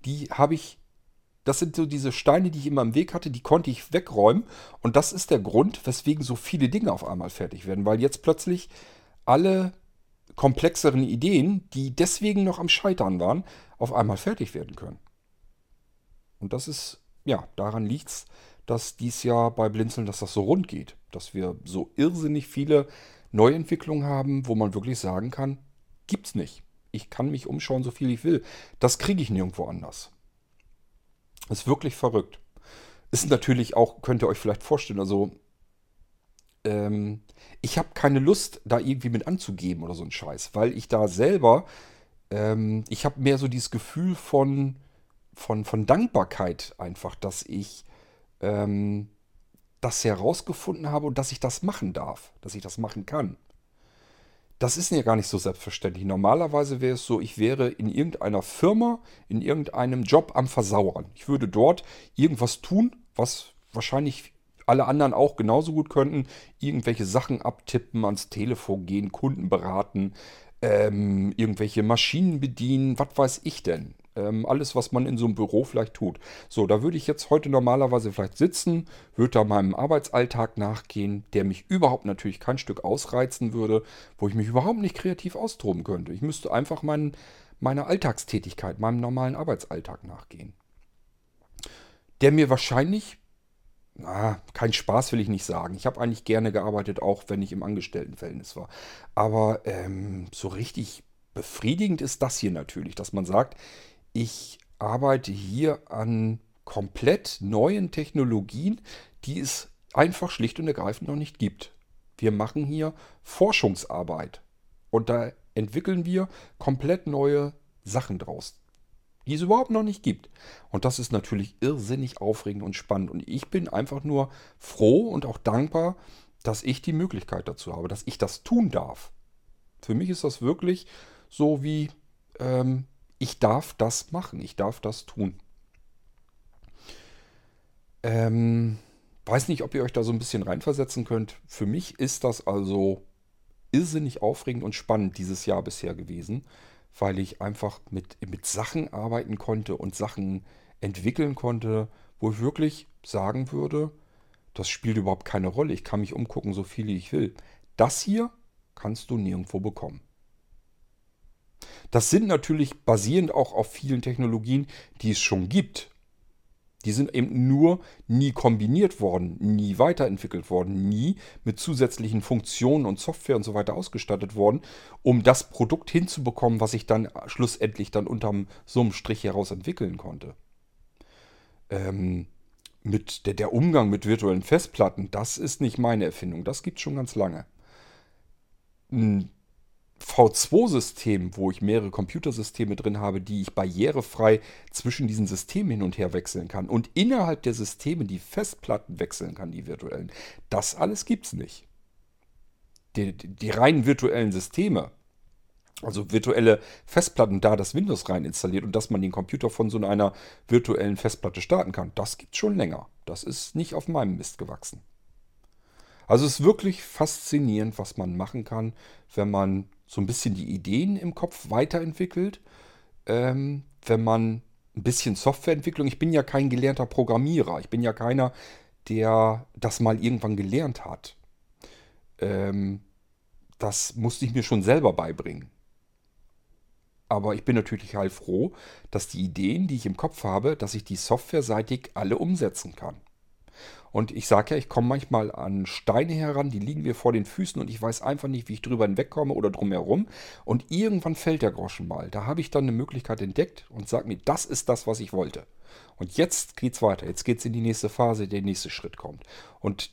Die habe ich, das sind so diese Steine, die ich immer im Weg hatte, die konnte ich wegräumen. Und das ist der Grund, weswegen so viele Dinge auf einmal fertig werden, weil jetzt plötzlich alle komplexeren Ideen, die deswegen noch am Scheitern waren, auf einmal fertig werden können. Und das ist, ja, daran liegt es, dass dies Jahr bei Blinzeln, dass das so rund geht. Dass wir so irrsinnig viele Neuentwicklungen haben, wo man wirklich sagen kann, Gibt's nicht. Ich kann mich umschauen, so viel ich will. Das kriege ich nirgendwo anders. Ist wirklich verrückt. Ist natürlich auch, könnt ihr euch vielleicht vorstellen, also ähm, ich habe keine Lust, da irgendwie mit anzugeben oder so ein Scheiß, weil ich da selber, ähm, ich habe mehr so dieses Gefühl von, von, von Dankbarkeit einfach, dass ich ähm, das herausgefunden habe und dass ich das machen darf, dass ich das machen kann das ist ja gar nicht so selbstverständlich. Normalerweise wäre es so, ich wäre in irgendeiner Firma, in irgendeinem Job am Versauern. Ich würde dort irgendwas tun, was wahrscheinlich alle anderen auch genauso gut könnten. Irgendwelche Sachen abtippen, ans Telefon gehen, Kunden beraten, ähm, irgendwelche Maschinen bedienen, was weiß ich denn. Ähm, alles, was man in so einem Büro vielleicht tut. So, da würde ich jetzt heute normalerweise vielleicht sitzen, würde da meinem Arbeitsalltag nachgehen, der mich überhaupt natürlich kein Stück ausreizen würde, wo ich mich überhaupt nicht kreativ austoben könnte. Ich müsste einfach mein, meiner Alltagstätigkeit, meinem normalen Arbeitsalltag nachgehen. Der mir wahrscheinlich, na, kein Spaß will ich nicht sagen. Ich habe eigentlich gerne gearbeitet, auch wenn ich im Angestelltenverhältnis war. Aber ähm, so richtig befriedigend ist das hier natürlich, dass man sagt, ich arbeite hier an komplett neuen Technologien, die es einfach schlicht und ergreifend noch nicht gibt. Wir machen hier Forschungsarbeit und da entwickeln wir komplett neue Sachen draus, die es überhaupt noch nicht gibt. Und das ist natürlich irrsinnig aufregend und spannend. Und ich bin einfach nur froh und auch dankbar, dass ich die Möglichkeit dazu habe, dass ich das tun darf. Für mich ist das wirklich so wie ähm, ich darf das machen, ich darf das tun. Ähm, weiß nicht, ob ihr euch da so ein bisschen reinversetzen könnt. Für mich ist das also irrsinnig aufregend und spannend dieses Jahr bisher gewesen, weil ich einfach mit, mit Sachen arbeiten konnte und Sachen entwickeln konnte, wo ich wirklich sagen würde, das spielt überhaupt keine Rolle. Ich kann mich umgucken, so viel ich will. Das hier kannst du nirgendwo bekommen. Das sind natürlich basierend auch auf vielen Technologien, die es schon gibt. Die sind eben nur nie kombiniert worden, nie weiterentwickelt worden, nie mit zusätzlichen Funktionen und Software und so weiter ausgestattet worden, um das Produkt hinzubekommen, was ich dann schlussendlich dann unterm so einem Strich heraus entwickeln konnte. Ähm, mit der, der Umgang mit virtuellen Festplatten, das ist nicht meine Erfindung, das gibt es schon ganz lange. Ein V2-System, wo ich mehrere Computersysteme drin habe, die ich barrierefrei zwischen diesen Systemen hin und her wechseln kann und innerhalb der Systeme die Festplatten wechseln kann, die virtuellen. Das alles gibt es nicht. Die, die, reinen virtuellen Systeme, also virtuelle Festplatten, da das Windows rein installiert und dass man den Computer von so einer virtuellen Festplatte starten kann, das gibt es schon länger. Das ist nicht auf meinem Mist gewachsen. Also es ist wirklich faszinierend, was man machen kann, wenn man so ein bisschen die Ideen im Kopf weiterentwickelt. Ähm, wenn man ein bisschen Softwareentwicklung, ich bin ja kein gelernter Programmierer, ich bin ja keiner, der das mal irgendwann gelernt hat. Ähm, das musste ich mir schon selber beibringen. Aber ich bin natürlich heilfroh, dass die Ideen, die ich im Kopf habe, dass ich die softwareseitig alle umsetzen kann. Und ich sage ja, ich komme manchmal an Steine heran, die liegen mir vor den Füßen und ich weiß einfach nicht, wie ich drüber hinwegkomme oder drumherum. Und irgendwann fällt der Groschen mal. Da habe ich dann eine Möglichkeit entdeckt und sage mir, das ist das, was ich wollte. Und jetzt geht es weiter. Jetzt geht es in die nächste Phase, der nächste Schritt kommt. Und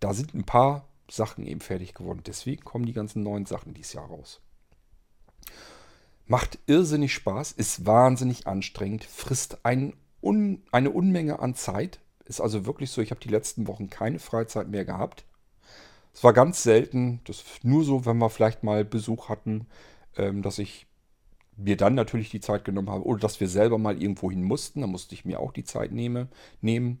da sind ein paar Sachen eben fertig geworden. Deswegen kommen die ganzen neuen Sachen dieses Jahr raus. Macht irrsinnig Spaß, ist wahnsinnig anstrengend, frisst ein Un eine Unmenge an Zeit, ist also wirklich so, ich habe die letzten Wochen keine Freizeit mehr gehabt. Es war ganz selten, das nur so, wenn wir vielleicht mal Besuch hatten, ähm, dass ich mir dann natürlich die Zeit genommen habe oder dass wir selber mal irgendwo hin mussten. Da musste ich mir auch die Zeit nehme, nehmen.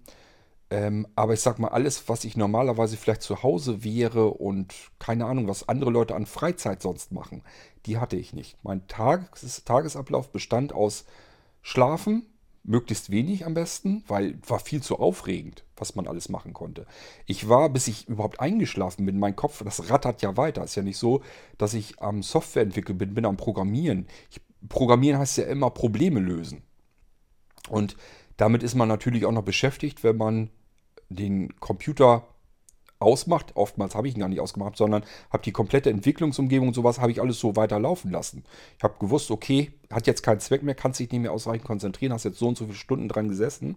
Ähm, aber ich sag mal, alles, was ich normalerweise vielleicht zu Hause wäre und keine Ahnung, was andere Leute an Freizeit sonst machen, die hatte ich nicht. Mein Tages Tagesablauf bestand aus Schlafen, möglichst wenig am besten, weil war viel zu aufregend, was man alles machen konnte. Ich war, bis ich überhaupt eingeschlafen bin, mein Kopf, das rattert ja weiter. Ist ja nicht so, dass ich am Software entwickeln bin, bin am Programmieren. Ich, Programmieren heißt ja immer Probleme lösen. Und damit ist man natürlich auch noch beschäftigt, wenn man den Computer ausmacht. Oftmals habe ich ihn gar nicht ausgemacht, sondern habe die komplette Entwicklungsumgebung und sowas habe ich alles so weiter laufen lassen. Ich habe gewusst, okay, hat jetzt keinen Zweck mehr, kannst dich nicht mehr ausreichend konzentrieren, hast jetzt so und so viele Stunden dran gesessen.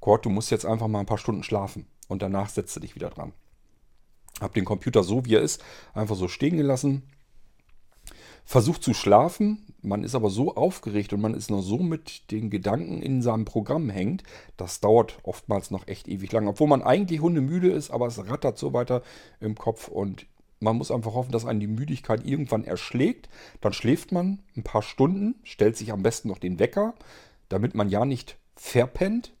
Kurt, du musst jetzt einfach mal ein paar Stunden schlafen und danach setzt du dich wieder dran. Habe den Computer so, wie er ist, einfach so stehen gelassen. Versucht zu schlafen, man ist aber so aufgeregt und man ist noch so mit den Gedanken in seinem Programm hängt, das dauert oftmals noch echt ewig lang. Obwohl man eigentlich hundemüde ist, aber es rattert so weiter im Kopf und man muss einfach hoffen, dass einen die Müdigkeit irgendwann erschlägt. Dann schläft man ein paar Stunden, stellt sich am besten noch den Wecker, damit man ja nicht verpennt.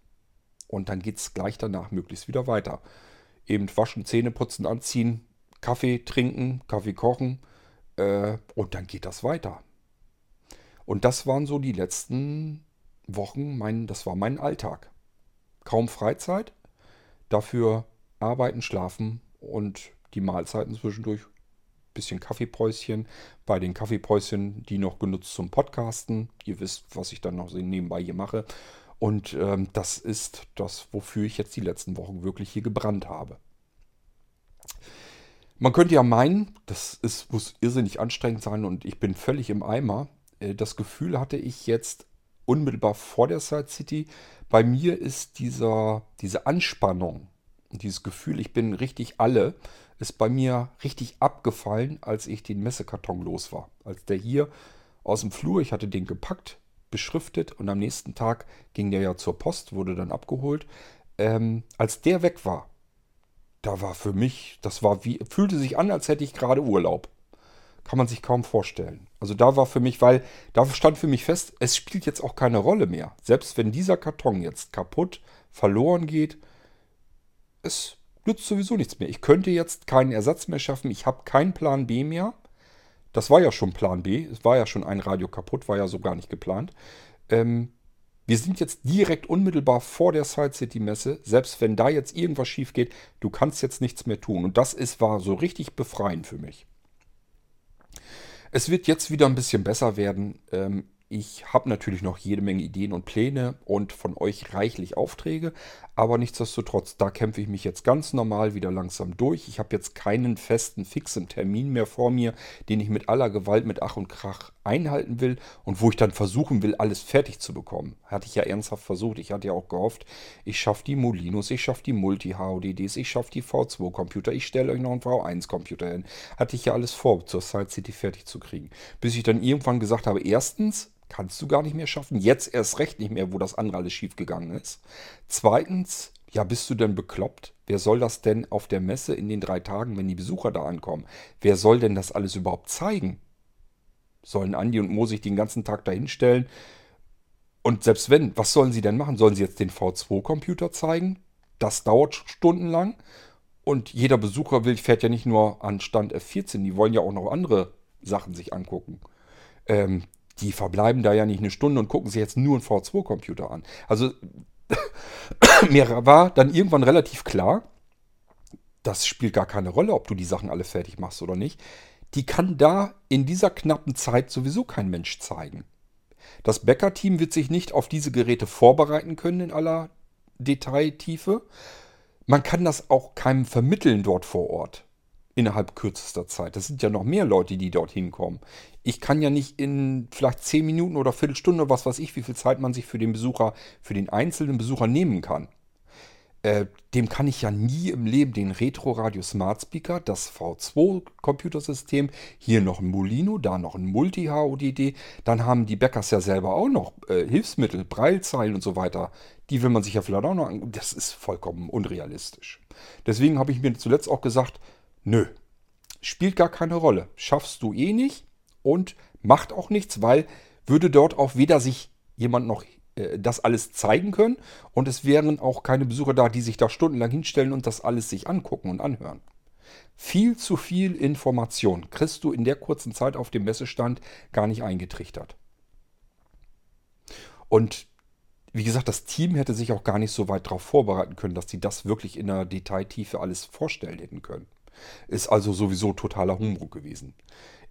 Und dann geht es gleich danach möglichst wieder weiter. Eben waschen, Zähne putzen, anziehen, Kaffee trinken, Kaffee kochen äh, und dann geht das weiter. Und das waren so die letzten Wochen, mein, das war mein Alltag. Kaum Freizeit, dafür arbeiten, schlafen und die Mahlzeiten zwischendurch. Bisschen Kaffeepäuschen. Bei den Kaffeepäuschen, die noch genutzt zum Podcasten. Ihr wisst, was ich dann noch nebenbei hier mache. Und ähm, das ist das, wofür ich jetzt die letzten Wochen wirklich hier gebrannt habe. Man könnte ja meinen, das ist, muss irrsinnig anstrengend sein und ich bin völlig im Eimer. Äh, das Gefühl hatte ich jetzt unmittelbar vor der Side City. Bei mir ist dieser, diese Anspannung, dieses Gefühl, ich bin richtig alle, ist bei mir richtig abgefallen, als ich den Messekarton los war. Als der hier aus dem Flur, ich hatte den gepackt, beschriftet und am nächsten Tag ging der ja zur Post, wurde dann abgeholt. Ähm, als der weg war, da war für mich, das war wie, fühlte sich an, als hätte ich gerade Urlaub kann man sich kaum vorstellen. Also da war für mich, weil da stand für mich fest, es spielt jetzt auch keine Rolle mehr. Selbst wenn dieser Karton jetzt kaputt, verloren geht, es nützt sowieso nichts mehr. Ich könnte jetzt keinen Ersatz mehr schaffen. Ich habe keinen Plan B mehr. Das war ja schon Plan B. Es war ja schon ein Radio kaputt, war ja so gar nicht geplant. Ähm, wir sind jetzt direkt unmittelbar vor der Side City Messe. Selbst wenn da jetzt irgendwas schief geht, du kannst jetzt nichts mehr tun. Und das ist, war so richtig befreiend für mich. Es wird jetzt wieder ein bisschen besser werden. Ich habe natürlich noch jede Menge Ideen und Pläne und von euch reichlich Aufträge, aber nichtsdestotrotz, da kämpfe ich mich jetzt ganz normal wieder langsam durch. Ich habe jetzt keinen festen, fixen Termin mehr vor mir, den ich mit aller Gewalt, mit Ach und Krach einhalten will und wo ich dann versuchen will, alles fertig zu bekommen. Hatte ich ja ernsthaft versucht. Ich hatte ja auch gehofft, ich schaffe die Molinos, ich schaffe die Multi-HODDs, ich schaffe die V2-Computer, ich stelle euch noch einen V1-Computer hin. Hatte ich ja alles vor, zur Side City fertig zu kriegen. Bis ich dann irgendwann gesagt habe, erstens, kannst du gar nicht mehr schaffen. Jetzt erst recht nicht mehr, wo das andere alles schiefgegangen ist. Zweitens, ja, bist du denn bekloppt? Wer soll das denn auf der Messe in den drei Tagen, wenn die Besucher da ankommen? Wer soll denn das alles überhaupt zeigen? Sollen Andi und Mo sich den ganzen Tag dahinstellen? Und selbst wenn, was sollen sie denn machen? Sollen sie jetzt den V2-Computer zeigen? Das dauert stundenlang. Und jeder Besucher will, fährt ja nicht nur an Stand F14, die wollen ja auch noch andere Sachen sich angucken. Ähm, die verbleiben da ja nicht eine Stunde und gucken sich jetzt nur einen V2-Computer an. Also (coughs) mir war dann irgendwann relativ klar, das spielt gar keine Rolle, ob du die Sachen alle fertig machst oder nicht. die kann da in dieser knappen Zeit sowieso kein Mensch zeigen. Das Bäcker-Team wird sich nicht auf diese Geräte vorbereiten können in aller Detailtiefe. Man kann das auch keinem vermitteln dort vor Ort innerhalb kürzester Zeit. Das sind ja noch mehr Leute, die dorthin kommen. Ich kann ja nicht in vielleicht zehn Minuten oder Viertelstunde, was weiß ich, wie viel Zeit man sich für den Besucher, für den einzelnen Besucher nehmen kann. Äh, dem kann ich ja nie im Leben den Retro Radio Smart Speaker, das V2 Computersystem, hier noch ein Molino, da noch ein Multi HODD, dann haben die Bäckers ja selber auch noch äh, Hilfsmittel, Breilzeilen und so weiter. Die will man sich ja vielleicht auch noch an. Das ist vollkommen unrealistisch. Deswegen habe ich mir zuletzt auch gesagt, nö, spielt gar keine Rolle. Schaffst du eh nicht und macht auch nichts, weil würde dort auch weder sich jemand noch äh, das alles zeigen können und es wären auch keine Besucher da, die sich da stundenlang hinstellen und das alles sich angucken und anhören. Viel zu viel Information kriegst du in der kurzen Zeit auf dem Messestand gar nicht eingetrichtert. Und wie gesagt, das Team hätte sich auch gar nicht so weit darauf vorbereiten können, dass sie das wirklich in der Detailtiefe alles vorstellen hätten können. Ist also sowieso totaler Humbug gewesen.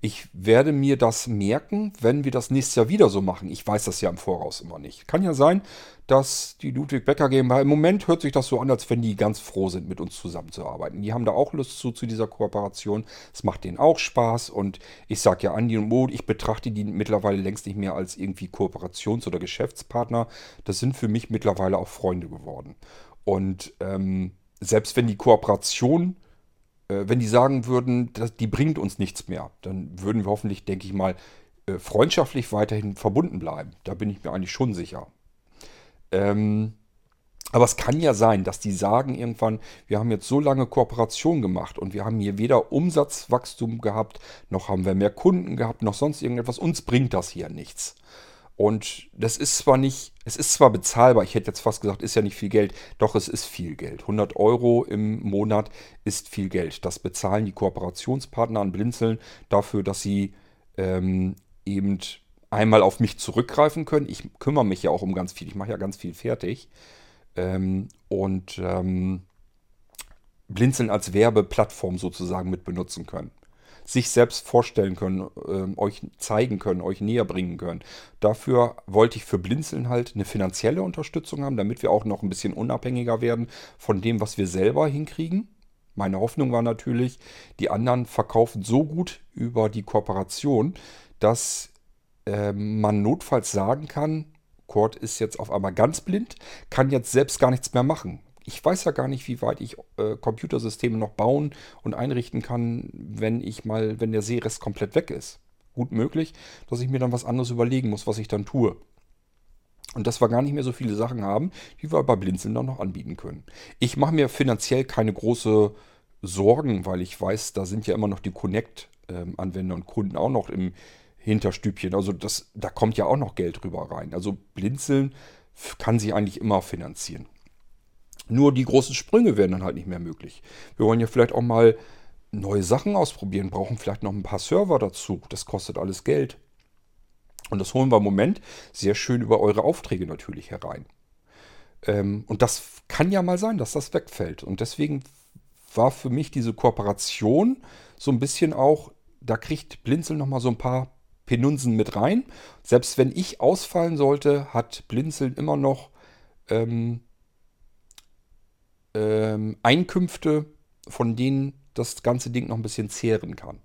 Ich werde mir das merken, wenn wir das nächstes Jahr wieder so machen. Ich weiß das ja im Voraus immer nicht. Kann ja sein, dass die Ludwig Becker GmbH, im Moment hört sich das so an, als wenn die ganz froh sind, mit uns zusammenzuarbeiten. Die haben da auch Lust zu, zu dieser Kooperation. Es macht denen auch Spaß und ich sage ja Andi und Mo, ich betrachte die mittlerweile längst nicht mehr als irgendwie Kooperations- oder Geschäftspartner. Das sind für mich mittlerweile auch Freunde geworden. Und ähm, selbst wenn die Kooperation wenn die sagen würden, dass, die bringt uns nichts mehr, dann würden wir hoffentlich, denke ich mal, äh, freundschaftlich weiterhin verbunden bleiben. Da bin ich mir eigentlich schon sicher. Ähm, aber es kann ja sein, dass die sagen irgendwann, wir haben jetzt so lange Kooperation gemacht und wir haben hier weder Umsatzwachstum gehabt, noch haben wir mehr Kunden gehabt, noch sonst irgendetwas. Uns bringt das hier nichts. Und das ist zwar nicht, es ist zwar bezahlbar, ich hätte jetzt fast gesagt, ist ja nicht viel Geld, doch es ist viel Geld. 100 Euro im Monat ist viel Geld. Das bezahlen die Kooperationspartner an Blinzeln dafür, dass sie ähm, eben einmal auf mich zurückgreifen können. Ich kümmere mich ja auch um ganz viel, ich mache ja ganz viel fertig. Ähm, und ähm, Blinzeln als Werbeplattform sozusagen mit benutzen können sich selbst vorstellen können, äh, euch zeigen können, euch näher bringen können. Dafür wollte ich für Blinzeln halt eine finanzielle Unterstützung haben, damit wir auch noch ein bisschen unabhängiger werden von dem, was wir selber hinkriegen. Meine Hoffnung war natürlich, die anderen verkaufen so gut über die Kooperation, dass äh, man notfalls sagen kann, Kurt ist jetzt auf einmal ganz blind, kann jetzt selbst gar nichts mehr machen ich weiß ja gar nicht, wie weit ich äh, Computersysteme noch bauen und einrichten kann, wenn ich mal, wenn der Seerest komplett weg ist. Gut möglich, dass ich mir dann was anderes überlegen muss, was ich dann tue. Und dass wir gar nicht mehr so viele Sachen haben, die wir bei Blinzeln dann noch anbieten können. Ich mache mir finanziell keine große Sorgen, weil ich weiß, da sind ja immer noch die Connect-Anwender und Kunden auch noch im Hinterstübchen. Also das, da kommt ja auch noch Geld rüber rein. Also Blinzeln kann sich eigentlich immer finanzieren. Nur die großen Sprünge werden dann halt nicht mehr möglich. Wir wollen ja vielleicht auch mal neue Sachen ausprobieren, brauchen vielleicht noch ein paar Server dazu. Das kostet alles Geld. Und das holen wir im Moment sehr schön über eure Aufträge natürlich herein. Ähm, und das kann ja mal sein, dass das wegfällt. Und deswegen war für mich diese Kooperation so ein bisschen auch, da kriegt Blinzeln nochmal so ein paar Penunsen mit rein. Selbst wenn ich ausfallen sollte, hat Blinzeln immer noch ähm, ähm, Einkünfte, von denen das ganze Ding noch ein bisschen zehren kann.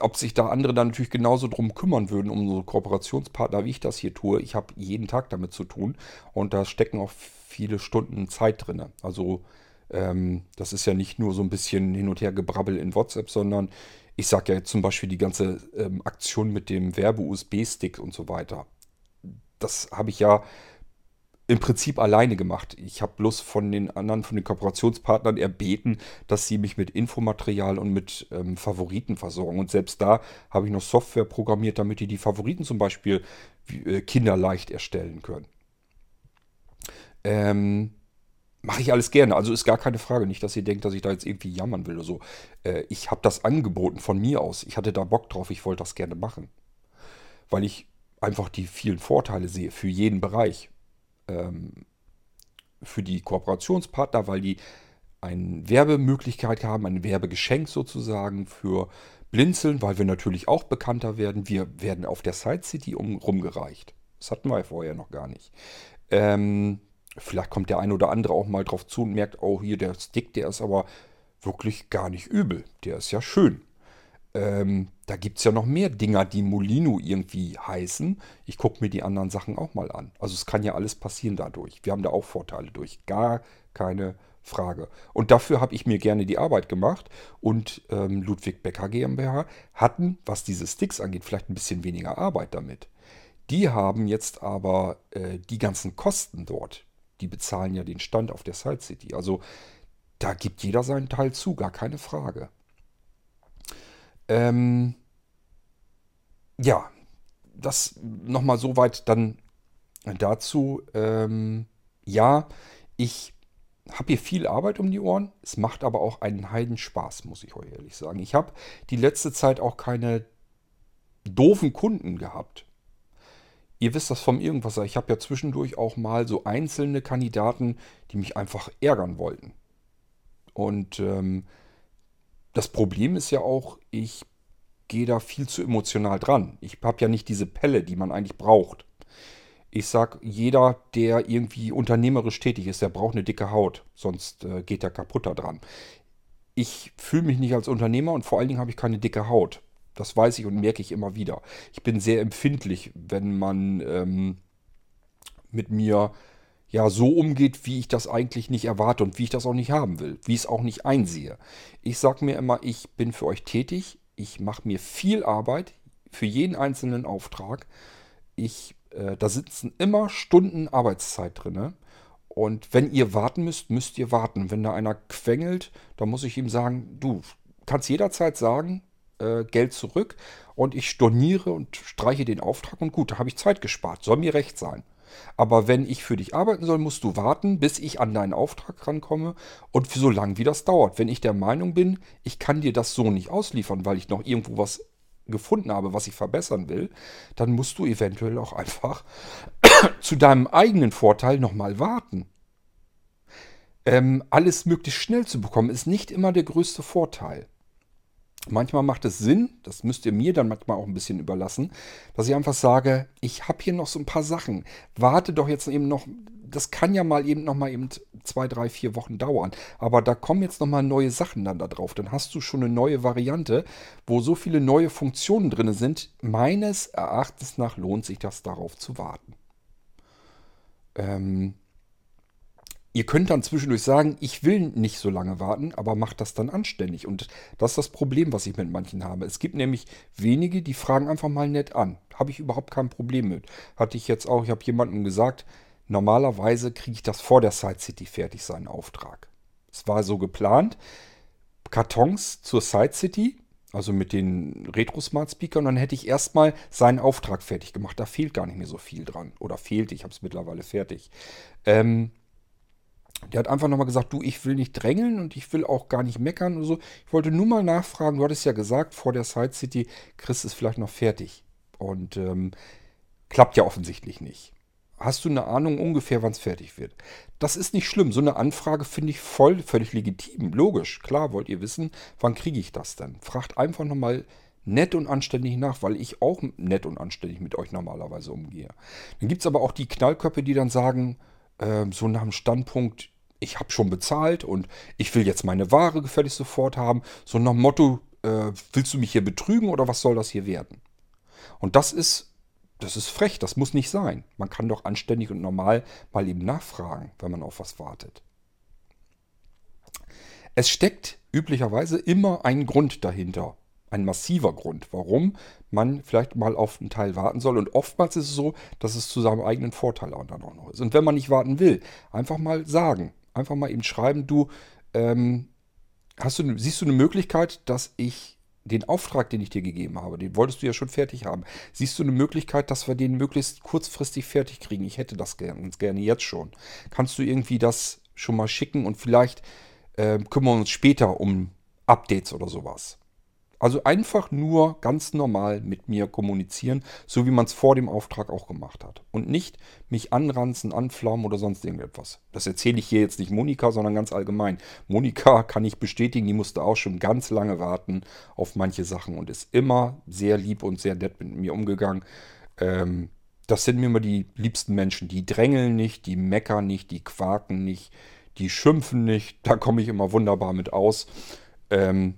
Ob sich da andere dann natürlich genauso drum kümmern würden, um so Kooperationspartner, wie ich das hier tue. Ich habe jeden Tag damit zu tun und da stecken auch viele Stunden Zeit drin. Also ähm, das ist ja nicht nur so ein bisschen hin und her gebrabbel in WhatsApp, sondern ich sage ja zum Beispiel die ganze ähm, Aktion mit dem Werbe-USB-Stick und so weiter. Das habe ich ja im Prinzip alleine gemacht. Ich habe bloß von den anderen, von den Kooperationspartnern erbeten, dass sie mich mit Infomaterial und mit ähm, Favoriten versorgen. Und selbst da habe ich noch Software programmiert, damit die die Favoriten zum Beispiel äh, kinderleicht erstellen können. Ähm, Mache ich alles gerne. Also ist gar keine Frage. Nicht, dass ihr denkt, dass ich da jetzt irgendwie jammern will oder so. Äh, ich habe das angeboten von mir aus. Ich hatte da Bock drauf. Ich wollte das gerne machen. Weil ich einfach die vielen Vorteile sehe für jeden Bereich ähm, für die Kooperationspartner, weil die eine Werbemöglichkeit haben, ein Werbegeschenk sozusagen für Blinzeln, weil wir natürlich auch bekannter werden. Wir werden auf der Side City um, rumgereicht. Das hatten wir vorher noch gar nicht. Ähm, vielleicht kommt der ein oder andere auch mal drauf zu und merkt, oh, hier der Stick, der ist aber wirklich gar nicht übel. Der ist ja schön. Ähm, da gibt es ja noch mehr Dinger, die Molino irgendwie heißen. Ich gucke mir die anderen Sachen auch mal an. Also es kann ja alles passieren dadurch. Wir haben da auch Vorteile durch. Gar keine Frage. Und dafür habe ich mir gerne die Arbeit gemacht. Und ähm, Ludwig Becker GmbH hatten, was diese Sticks angeht, vielleicht ein bisschen weniger Arbeit damit. Die haben jetzt aber äh, die ganzen Kosten dort. Die bezahlen ja den Stand auf der Side City. Also da gibt jeder seinen Teil zu, gar keine Frage. Ähm, ja, das nochmal soweit dann dazu. Ähm, ja, ich habe hier viel Arbeit um die Ohren. Es macht aber auch einen Heidenspaß, muss ich euch ehrlich sagen. Ich habe die letzte Zeit auch keine doofen Kunden gehabt. Ihr wisst das vom Irgendwasser. Ich habe ja zwischendurch auch mal so einzelne Kandidaten, die mich einfach ärgern wollten. Und ähm, das Problem ist ja auch, ich gehe da viel zu emotional dran. Ich habe ja nicht diese Pelle, die man eigentlich braucht. Ich sag, jeder, der irgendwie unternehmerisch tätig ist, der braucht eine dicke Haut, sonst äh, geht er kaputt da dran. Ich fühle mich nicht als Unternehmer und vor allen Dingen habe ich keine dicke Haut. Das weiß ich und merke ich immer wieder. Ich bin sehr empfindlich, wenn man ähm, mit mir ja so umgeht, wie ich das eigentlich nicht erwarte und wie ich das auch nicht haben will, wie ich es auch nicht einsehe. Ich sage mir immer, ich bin für euch tätig, ich mache mir viel Arbeit für jeden einzelnen Auftrag. Ich, äh, da sitzen immer Stunden Arbeitszeit drin. Und wenn ihr warten müsst, müsst ihr warten. Wenn da einer quengelt, dann muss ich ihm sagen, du kannst jederzeit sagen, äh, Geld zurück und ich storniere und streiche den Auftrag und gut, da habe ich Zeit gespart. Soll mir recht sein. Aber wenn ich für dich arbeiten soll, musst du warten, bis ich an deinen Auftrag rankomme und für so lange wie das dauert. Wenn ich der Meinung bin, ich kann dir das so nicht ausliefern, weil ich noch irgendwo was gefunden habe, was ich verbessern will, dann musst du eventuell auch einfach (coughs) zu deinem eigenen Vorteil nochmal warten. Ähm, alles möglichst schnell zu bekommen, ist nicht immer der größte Vorteil. Manchmal macht es Sinn, das müsst ihr mir dann manchmal auch ein bisschen überlassen, dass ich einfach sage, ich habe hier noch so ein paar Sachen. Warte doch jetzt eben noch, das kann ja mal eben noch mal eben zwei, drei, vier Wochen dauern. Aber da kommen jetzt noch mal neue Sachen dann da drauf. Dann hast du schon eine neue Variante, wo so viele neue Funktionen drin sind. Meines Erachtens nach lohnt sich das darauf zu warten. Ähm, Ihr könnt dann zwischendurch sagen, ich will nicht so lange warten, aber macht das dann anständig. Und das ist das Problem, was ich mit manchen habe. Es gibt nämlich wenige, die fragen einfach mal nett an. Habe ich überhaupt kein Problem mit. Hatte ich jetzt auch, ich habe jemandem gesagt, normalerweise kriege ich das vor der Side City fertig, seinen Auftrag. Es war so geplant, Kartons zur Side City, also mit den Retro Smart Speakern, dann hätte ich erstmal seinen Auftrag fertig gemacht. Da fehlt gar nicht mehr so viel dran. Oder fehlt, ich habe es mittlerweile fertig. Ähm, der hat einfach nochmal gesagt, du, ich will nicht drängeln und ich will auch gar nicht meckern oder so. Ich wollte nur mal nachfragen, du hattest ja gesagt, vor der Side City du es vielleicht noch fertig. Und ähm, klappt ja offensichtlich nicht. Hast du eine Ahnung ungefähr, wann es fertig wird? Das ist nicht schlimm. So eine Anfrage finde ich voll, völlig legitim. Logisch, klar, wollt ihr wissen, wann kriege ich das denn? Fragt einfach nochmal nett und anständig nach, weil ich auch nett und anständig mit euch normalerweise umgehe. Dann gibt es aber auch die Knallköpfe, die dann sagen, äh, so nach dem Standpunkt, ich habe schon bezahlt und ich will jetzt meine Ware gefälligst sofort haben. So nach Motto, äh, willst du mich hier betrügen oder was soll das hier werden? Und das ist, das ist frech, das muss nicht sein. Man kann doch anständig und normal mal eben nachfragen, wenn man auf was wartet. Es steckt üblicherweise immer ein Grund dahinter. Ein massiver Grund, warum man vielleicht mal auf einen Teil warten soll. Und oftmals ist es so, dass es zu seinem eigenen Vorteil dann auch noch ist. Und wenn man nicht warten will, einfach mal sagen, einfach mal eben schreiben, du, ähm, hast du, siehst du eine Möglichkeit, dass ich den Auftrag, den ich dir gegeben habe, den wolltest du ja schon fertig haben. Siehst du eine Möglichkeit, dass wir den möglichst kurzfristig fertig kriegen? Ich hätte das gerne, gerne jetzt schon. Kannst du irgendwie das schon mal schicken und vielleicht äh, kümmern wir uns später um Updates oder sowas. Also einfach nur ganz normal mit mir kommunizieren, so wie man es vor dem Auftrag auch gemacht hat. Und nicht mich anranzen, anflaumen oder sonst irgendetwas. Das erzähle ich hier jetzt nicht Monika, sondern ganz allgemein. Monika kann ich bestätigen, die musste auch schon ganz lange warten auf manche Sachen und ist immer sehr lieb und sehr nett mit mir umgegangen. Ähm, das sind mir immer die liebsten Menschen. Die drängeln nicht, die meckern nicht, die quaken nicht, die schimpfen nicht. Da komme ich immer wunderbar mit aus. Ähm,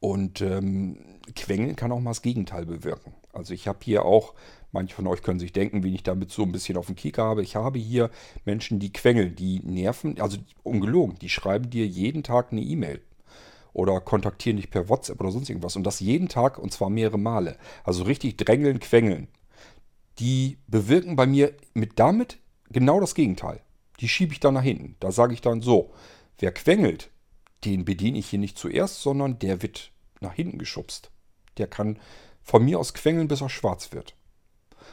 und ähm, Quengeln kann auch mal das Gegenteil bewirken. Also ich habe hier auch, manche von euch können sich denken, wie ich damit so ein bisschen auf den Kicker habe. Ich habe hier Menschen, die quengeln, die nerven, also ungelogen, die schreiben dir jeden Tag eine E-Mail oder kontaktieren dich per WhatsApp oder sonst irgendwas. Und das jeden Tag und zwar mehrere Male. Also richtig drängeln, quengeln. Die bewirken bei mir mit damit genau das Gegenteil. Die schiebe ich dann nach hinten. Da sage ich dann so, wer quengelt, den bediene ich hier nicht zuerst, sondern der wird nach hinten geschubst. Der kann von mir aus quengeln, bis er schwarz wird.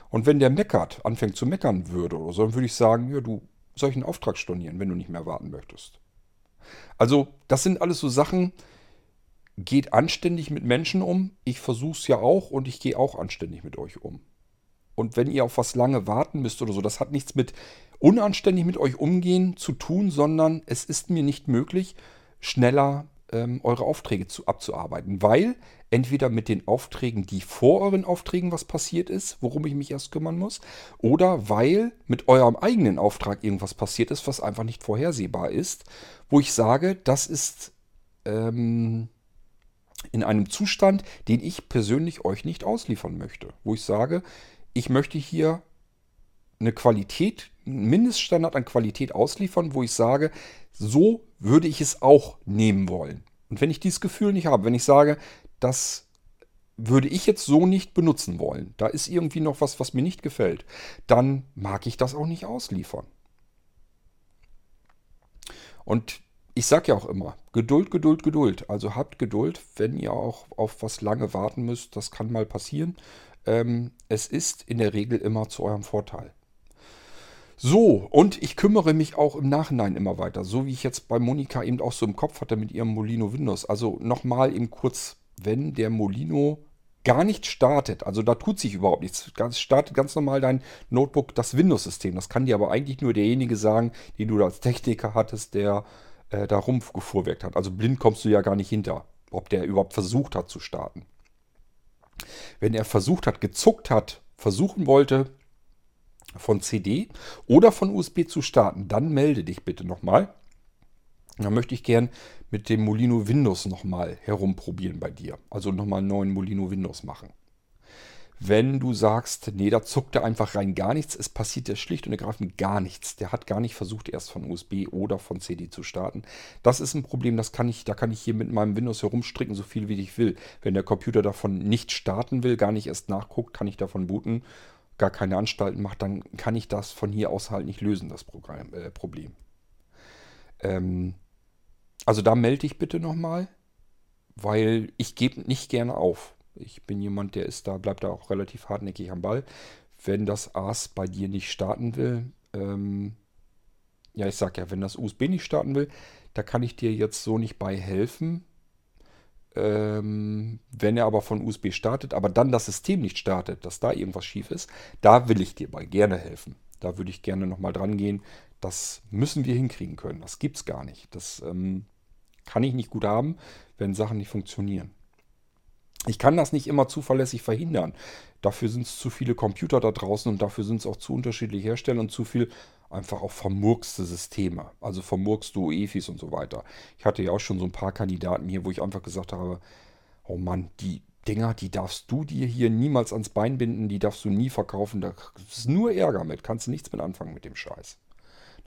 Und wenn der meckert, anfängt zu meckern würde oder so, dann würde ich sagen, ja, du soll ich einen Auftrag stornieren, wenn du nicht mehr warten möchtest. Also, das sind alles so Sachen, geht anständig mit Menschen um. Ich versuche es ja auch und ich gehe auch anständig mit euch um. Und wenn ihr auf was lange warten müsst oder so, das hat nichts mit unanständig mit euch umgehen zu tun, sondern es ist mir nicht möglich, schneller ähm, eure Aufträge zu, abzuarbeiten, weil entweder mit den Aufträgen, die vor euren Aufträgen was passiert ist, worum ich mich erst kümmern muss, oder weil mit eurem eigenen Auftrag irgendwas passiert ist, was einfach nicht vorhersehbar ist, wo ich sage, das ist ähm, in einem Zustand, den ich persönlich euch nicht ausliefern möchte, wo ich sage, ich möchte hier eine Qualität, einen Mindeststandard an Qualität ausliefern, wo ich sage, so würde ich es auch nehmen wollen. Und wenn ich dieses Gefühl nicht habe, wenn ich sage, das würde ich jetzt so nicht benutzen wollen, da ist irgendwie noch was, was mir nicht gefällt, dann mag ich das auch nicht ausliefern. Und ich sage ja auch immer, Geduld, Geduld, Geduld. Also habt Geduld, wenn ihr auch auf was lange warten müsst. Das kann mal passieren. Ähm, es ist in der Regel immer zu eurem Vorteil. So, und ich kümmere mich auch im Nachhinein immer weiter, so wie ich jetzt bei Monika eben auch so im Kopf hatte mit ihrem Molino Windows. Also nochmal eben kurz, wenn der Molino gar nicht startet, also da tut sich überhaupt nichts, Es startet ganz normal dein Notebook das Windows-System. Das kann dir aber eigentlich nur derjenige sagen, den du als Techniker hattest, der äh, da rumgefuhrwerkt hat. Also blind kommst du ja gar nicht hinter, ob der überhaupt versucht hat zu starten. Wenn er versucht hat, gezuckt hat, versuchen wollte, von CD oder von USB zu starten, dann melde dich bitte nochmal. Dann möchte ich gern mit dem Molino Windows nochmal herumprobieren bei dir. Also nochmal einen neuen Molino Windows machen. Wenn du sagst, nee, da zuckt er einfach rein gar nichts, es passiert ja schlicht und ergreifend gar nichts. Der hat gar nicht versucht, erst von USB oder von CD zu starten. Das ist ein Problem, das kann ich, da kann ich hier mit meinem Windows herumstricken, so viel wie ich will. Wenn der Computer davon nicht starten will, gar nicht erst nachguckt, kann ich davon booten gar keine Anstalten macht, dann kann ich das von hier aus halt nicht lösen, das Programm, äh, Problem. Ähm, also da melde ich bitte nochmal, weil ich gebe nicht gerne auf. Ich bin jemand, der ist da, bleibt da auch relativ hartnäckig am Ball. Wenn das AS bei dir nicht starten will, ähm, ja, ich sag ja, wenn das USB nicht starten will, da kann ich dir jetzt so nicht bei helfen. Ähm, wenn er aber von USB startet, aber dann das System nicht startet, dass da irgendwas schief ist, da will ich dir bei gerne helfen. Da würde ich gerne nochmal dran gehen. Das müssen wir hinkriegen können. Das gibt es gar nicht. Das ähm, kann ich nicht gut haben, wenn Sachen nicht funktionieren. Ich kann das nicht immer zuverlässig verhindern. Dafür sind es zu viele Computer da draußen und dafür sind es auch zu unterschiedliche Hersteller und zu viel einfach auch vermurkste Systeme. Also vermurkste UEFIs und so weiter. Ich hatte ja auch schon so ein paar Kandidaten hier, wo ich einfach gesagt habe, oh Mann, die Dinger, die darfst du dir hier niemals ans Bein binden, die darfst du nie verkaufen. Da ist nur Ärger mit, kannst du nichts mit anfangen mit dem Scheiß.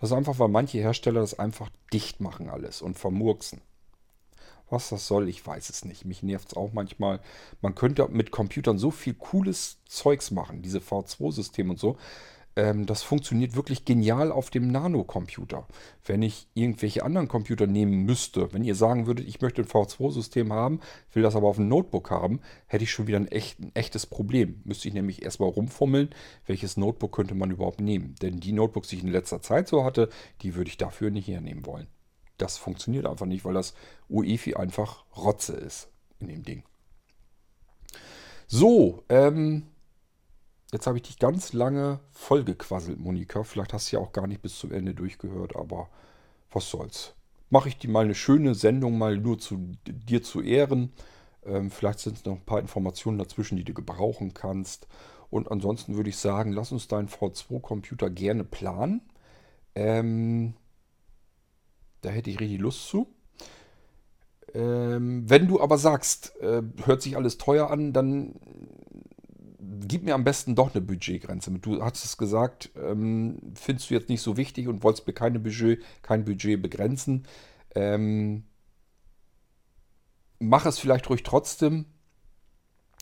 Das ist einfach, weil manche Hersteller das einfach dicht machen alles und vermurksen. Was das soll, ich weiß es nicht. Mich nervt es auch manchmal. Man könnte mit Computern so viel cooles Zeugs machen, diese V2-Systeme und so. Ähm, das funktioniert wirklich genial auf dem Nano-Computer. Wenn ich irgendwelche anderen Computer nehmen müsste, wenn ihr sagen würdet, ich möchte ein V2-System haben, will das aber auf dem Notebook haben, hätte ich schon wieder ein, echt, ein echtes Problem. Müsste ich nämlich erstmal rumfummeln, welches Notebook könnte man überhaupt nehmen. Denn die Notebooks, die ich in letzter Zeit so hatte, die würde ich dafür nicht hernehmen wollen. Das funktioniert einfach nicht, weil das UEFI einfach Rotze ist. in dem Ding. So, ähm, jetzt habe ich dich ganz lange vollgequasselt, Monika. Vielleicht hast du ja auch gar nicht bis zum Ende durchgehört, aber was soll's. Mache ich dir mal eine schöne Sendung mal nur zu dir zu Ehren. Ähm, vielleicht sind es noch ein paar Informationen dazwischen, die du gebrauchen kannst. Und ansonsten würde ich sagen, lass uns deinen V2-Computer gerne planen. Ähm, da hätte ich richtig Lust zu. Ähm, wenn du aber sagst, äh, hört sich alles teuer an, dann gib mir am besten doch eine Budgetgrenze. Du hast es gesagt, ähm, findest du jetzt nicht so wichtig und wolltest mir keine Budget, kein Budget begrenzen. Ähm, mach es vielleicht ruhig trotzdem.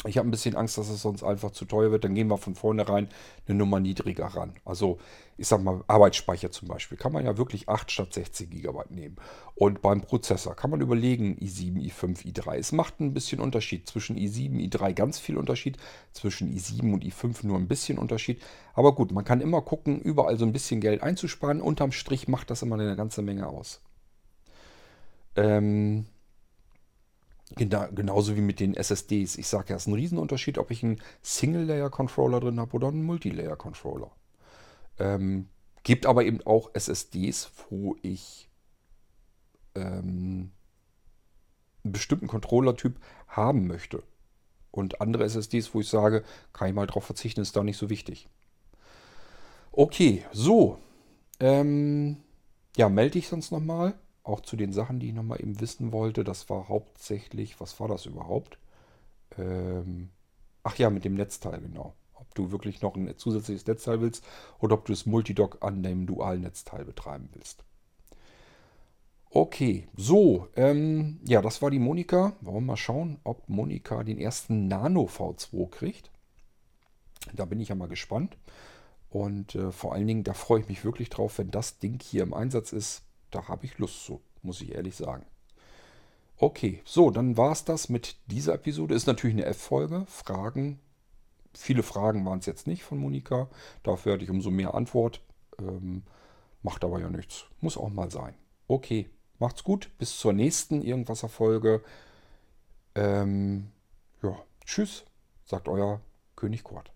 Ich habe ein bisschen Angst, dass es sonst einfach zu teuer wird. Dann gehen wir von vornherein eine Nummer niedriger ran. Also ich sag mal, Arbeitsspeicher zum Beispiel. Kann man ja wirklich 8 statt 16 GB nehmen. Und beim Prozessor kann man überlegen, i7, i5, i3. Es macht ein bisschen Unterschied. Zwischen i7, i3 ganz viel Unterschied. Zwischen i7 und i5 nur ein bisschen Unterschied. Aber gut, man kann immer gucken, überall so ein bisschen Geld einzusparen. Unterm Strich macht das immer eine ganze Menge aus. Ähm, Genau, genauso wie mit den SSDs. Ich sage ja, es ist ein Riesenunterschied, ob ich einen Single-Layer-Controller drin habe oder einen Multilayer-Controller. Ähm, gibt aber eben auch SSDs, wo ich ähm, einen bestimmten Controller-Typ haben möchte. Und andere SSDs, wo ich sage, kann ich mal drauf verzichten, ist da nicht so wichtig. Okay, so. Ähm, ja, melde ich sonst nochmal auch zu den Sachen, die ich nochmal eben wissen wollte. Das war hauptsächlich, was war das überhaupt? Ähm, ach ja, mit dem Netzteil, genau. Ob du wirklich noch ein zusätzliches Netzteil willst oder ob du das Multidock an dem dualen Netzteil betreiben willst. Okay, so, ähm, ja, das war die Monika. Wollen wir mal schauen, ob Monika den ersten Nano V2 kriegt. Da bin ich ja mal gespannt. Und äh, vor allen Dingen, da freue ich mich wirklich drauf, wenn das Ding hier im Einsatz ist da habe ich Lust zu, muss ich ehrlich sagen. Okay, so, dann war es das mit dieser Episode. Ist natürlich eine F-Folge. Fragen. Viele Fragen waren es jetzt nicht von Monika. Dafür hatte ich umso mehr Antwort. Ähm, macht aber ja nichts. Muss auch mal sein. Okay, macht's gut. Bis zur nächsten Irgendwasser-Folge. Ähm, ja, tschüss, sagt euer König Kurt.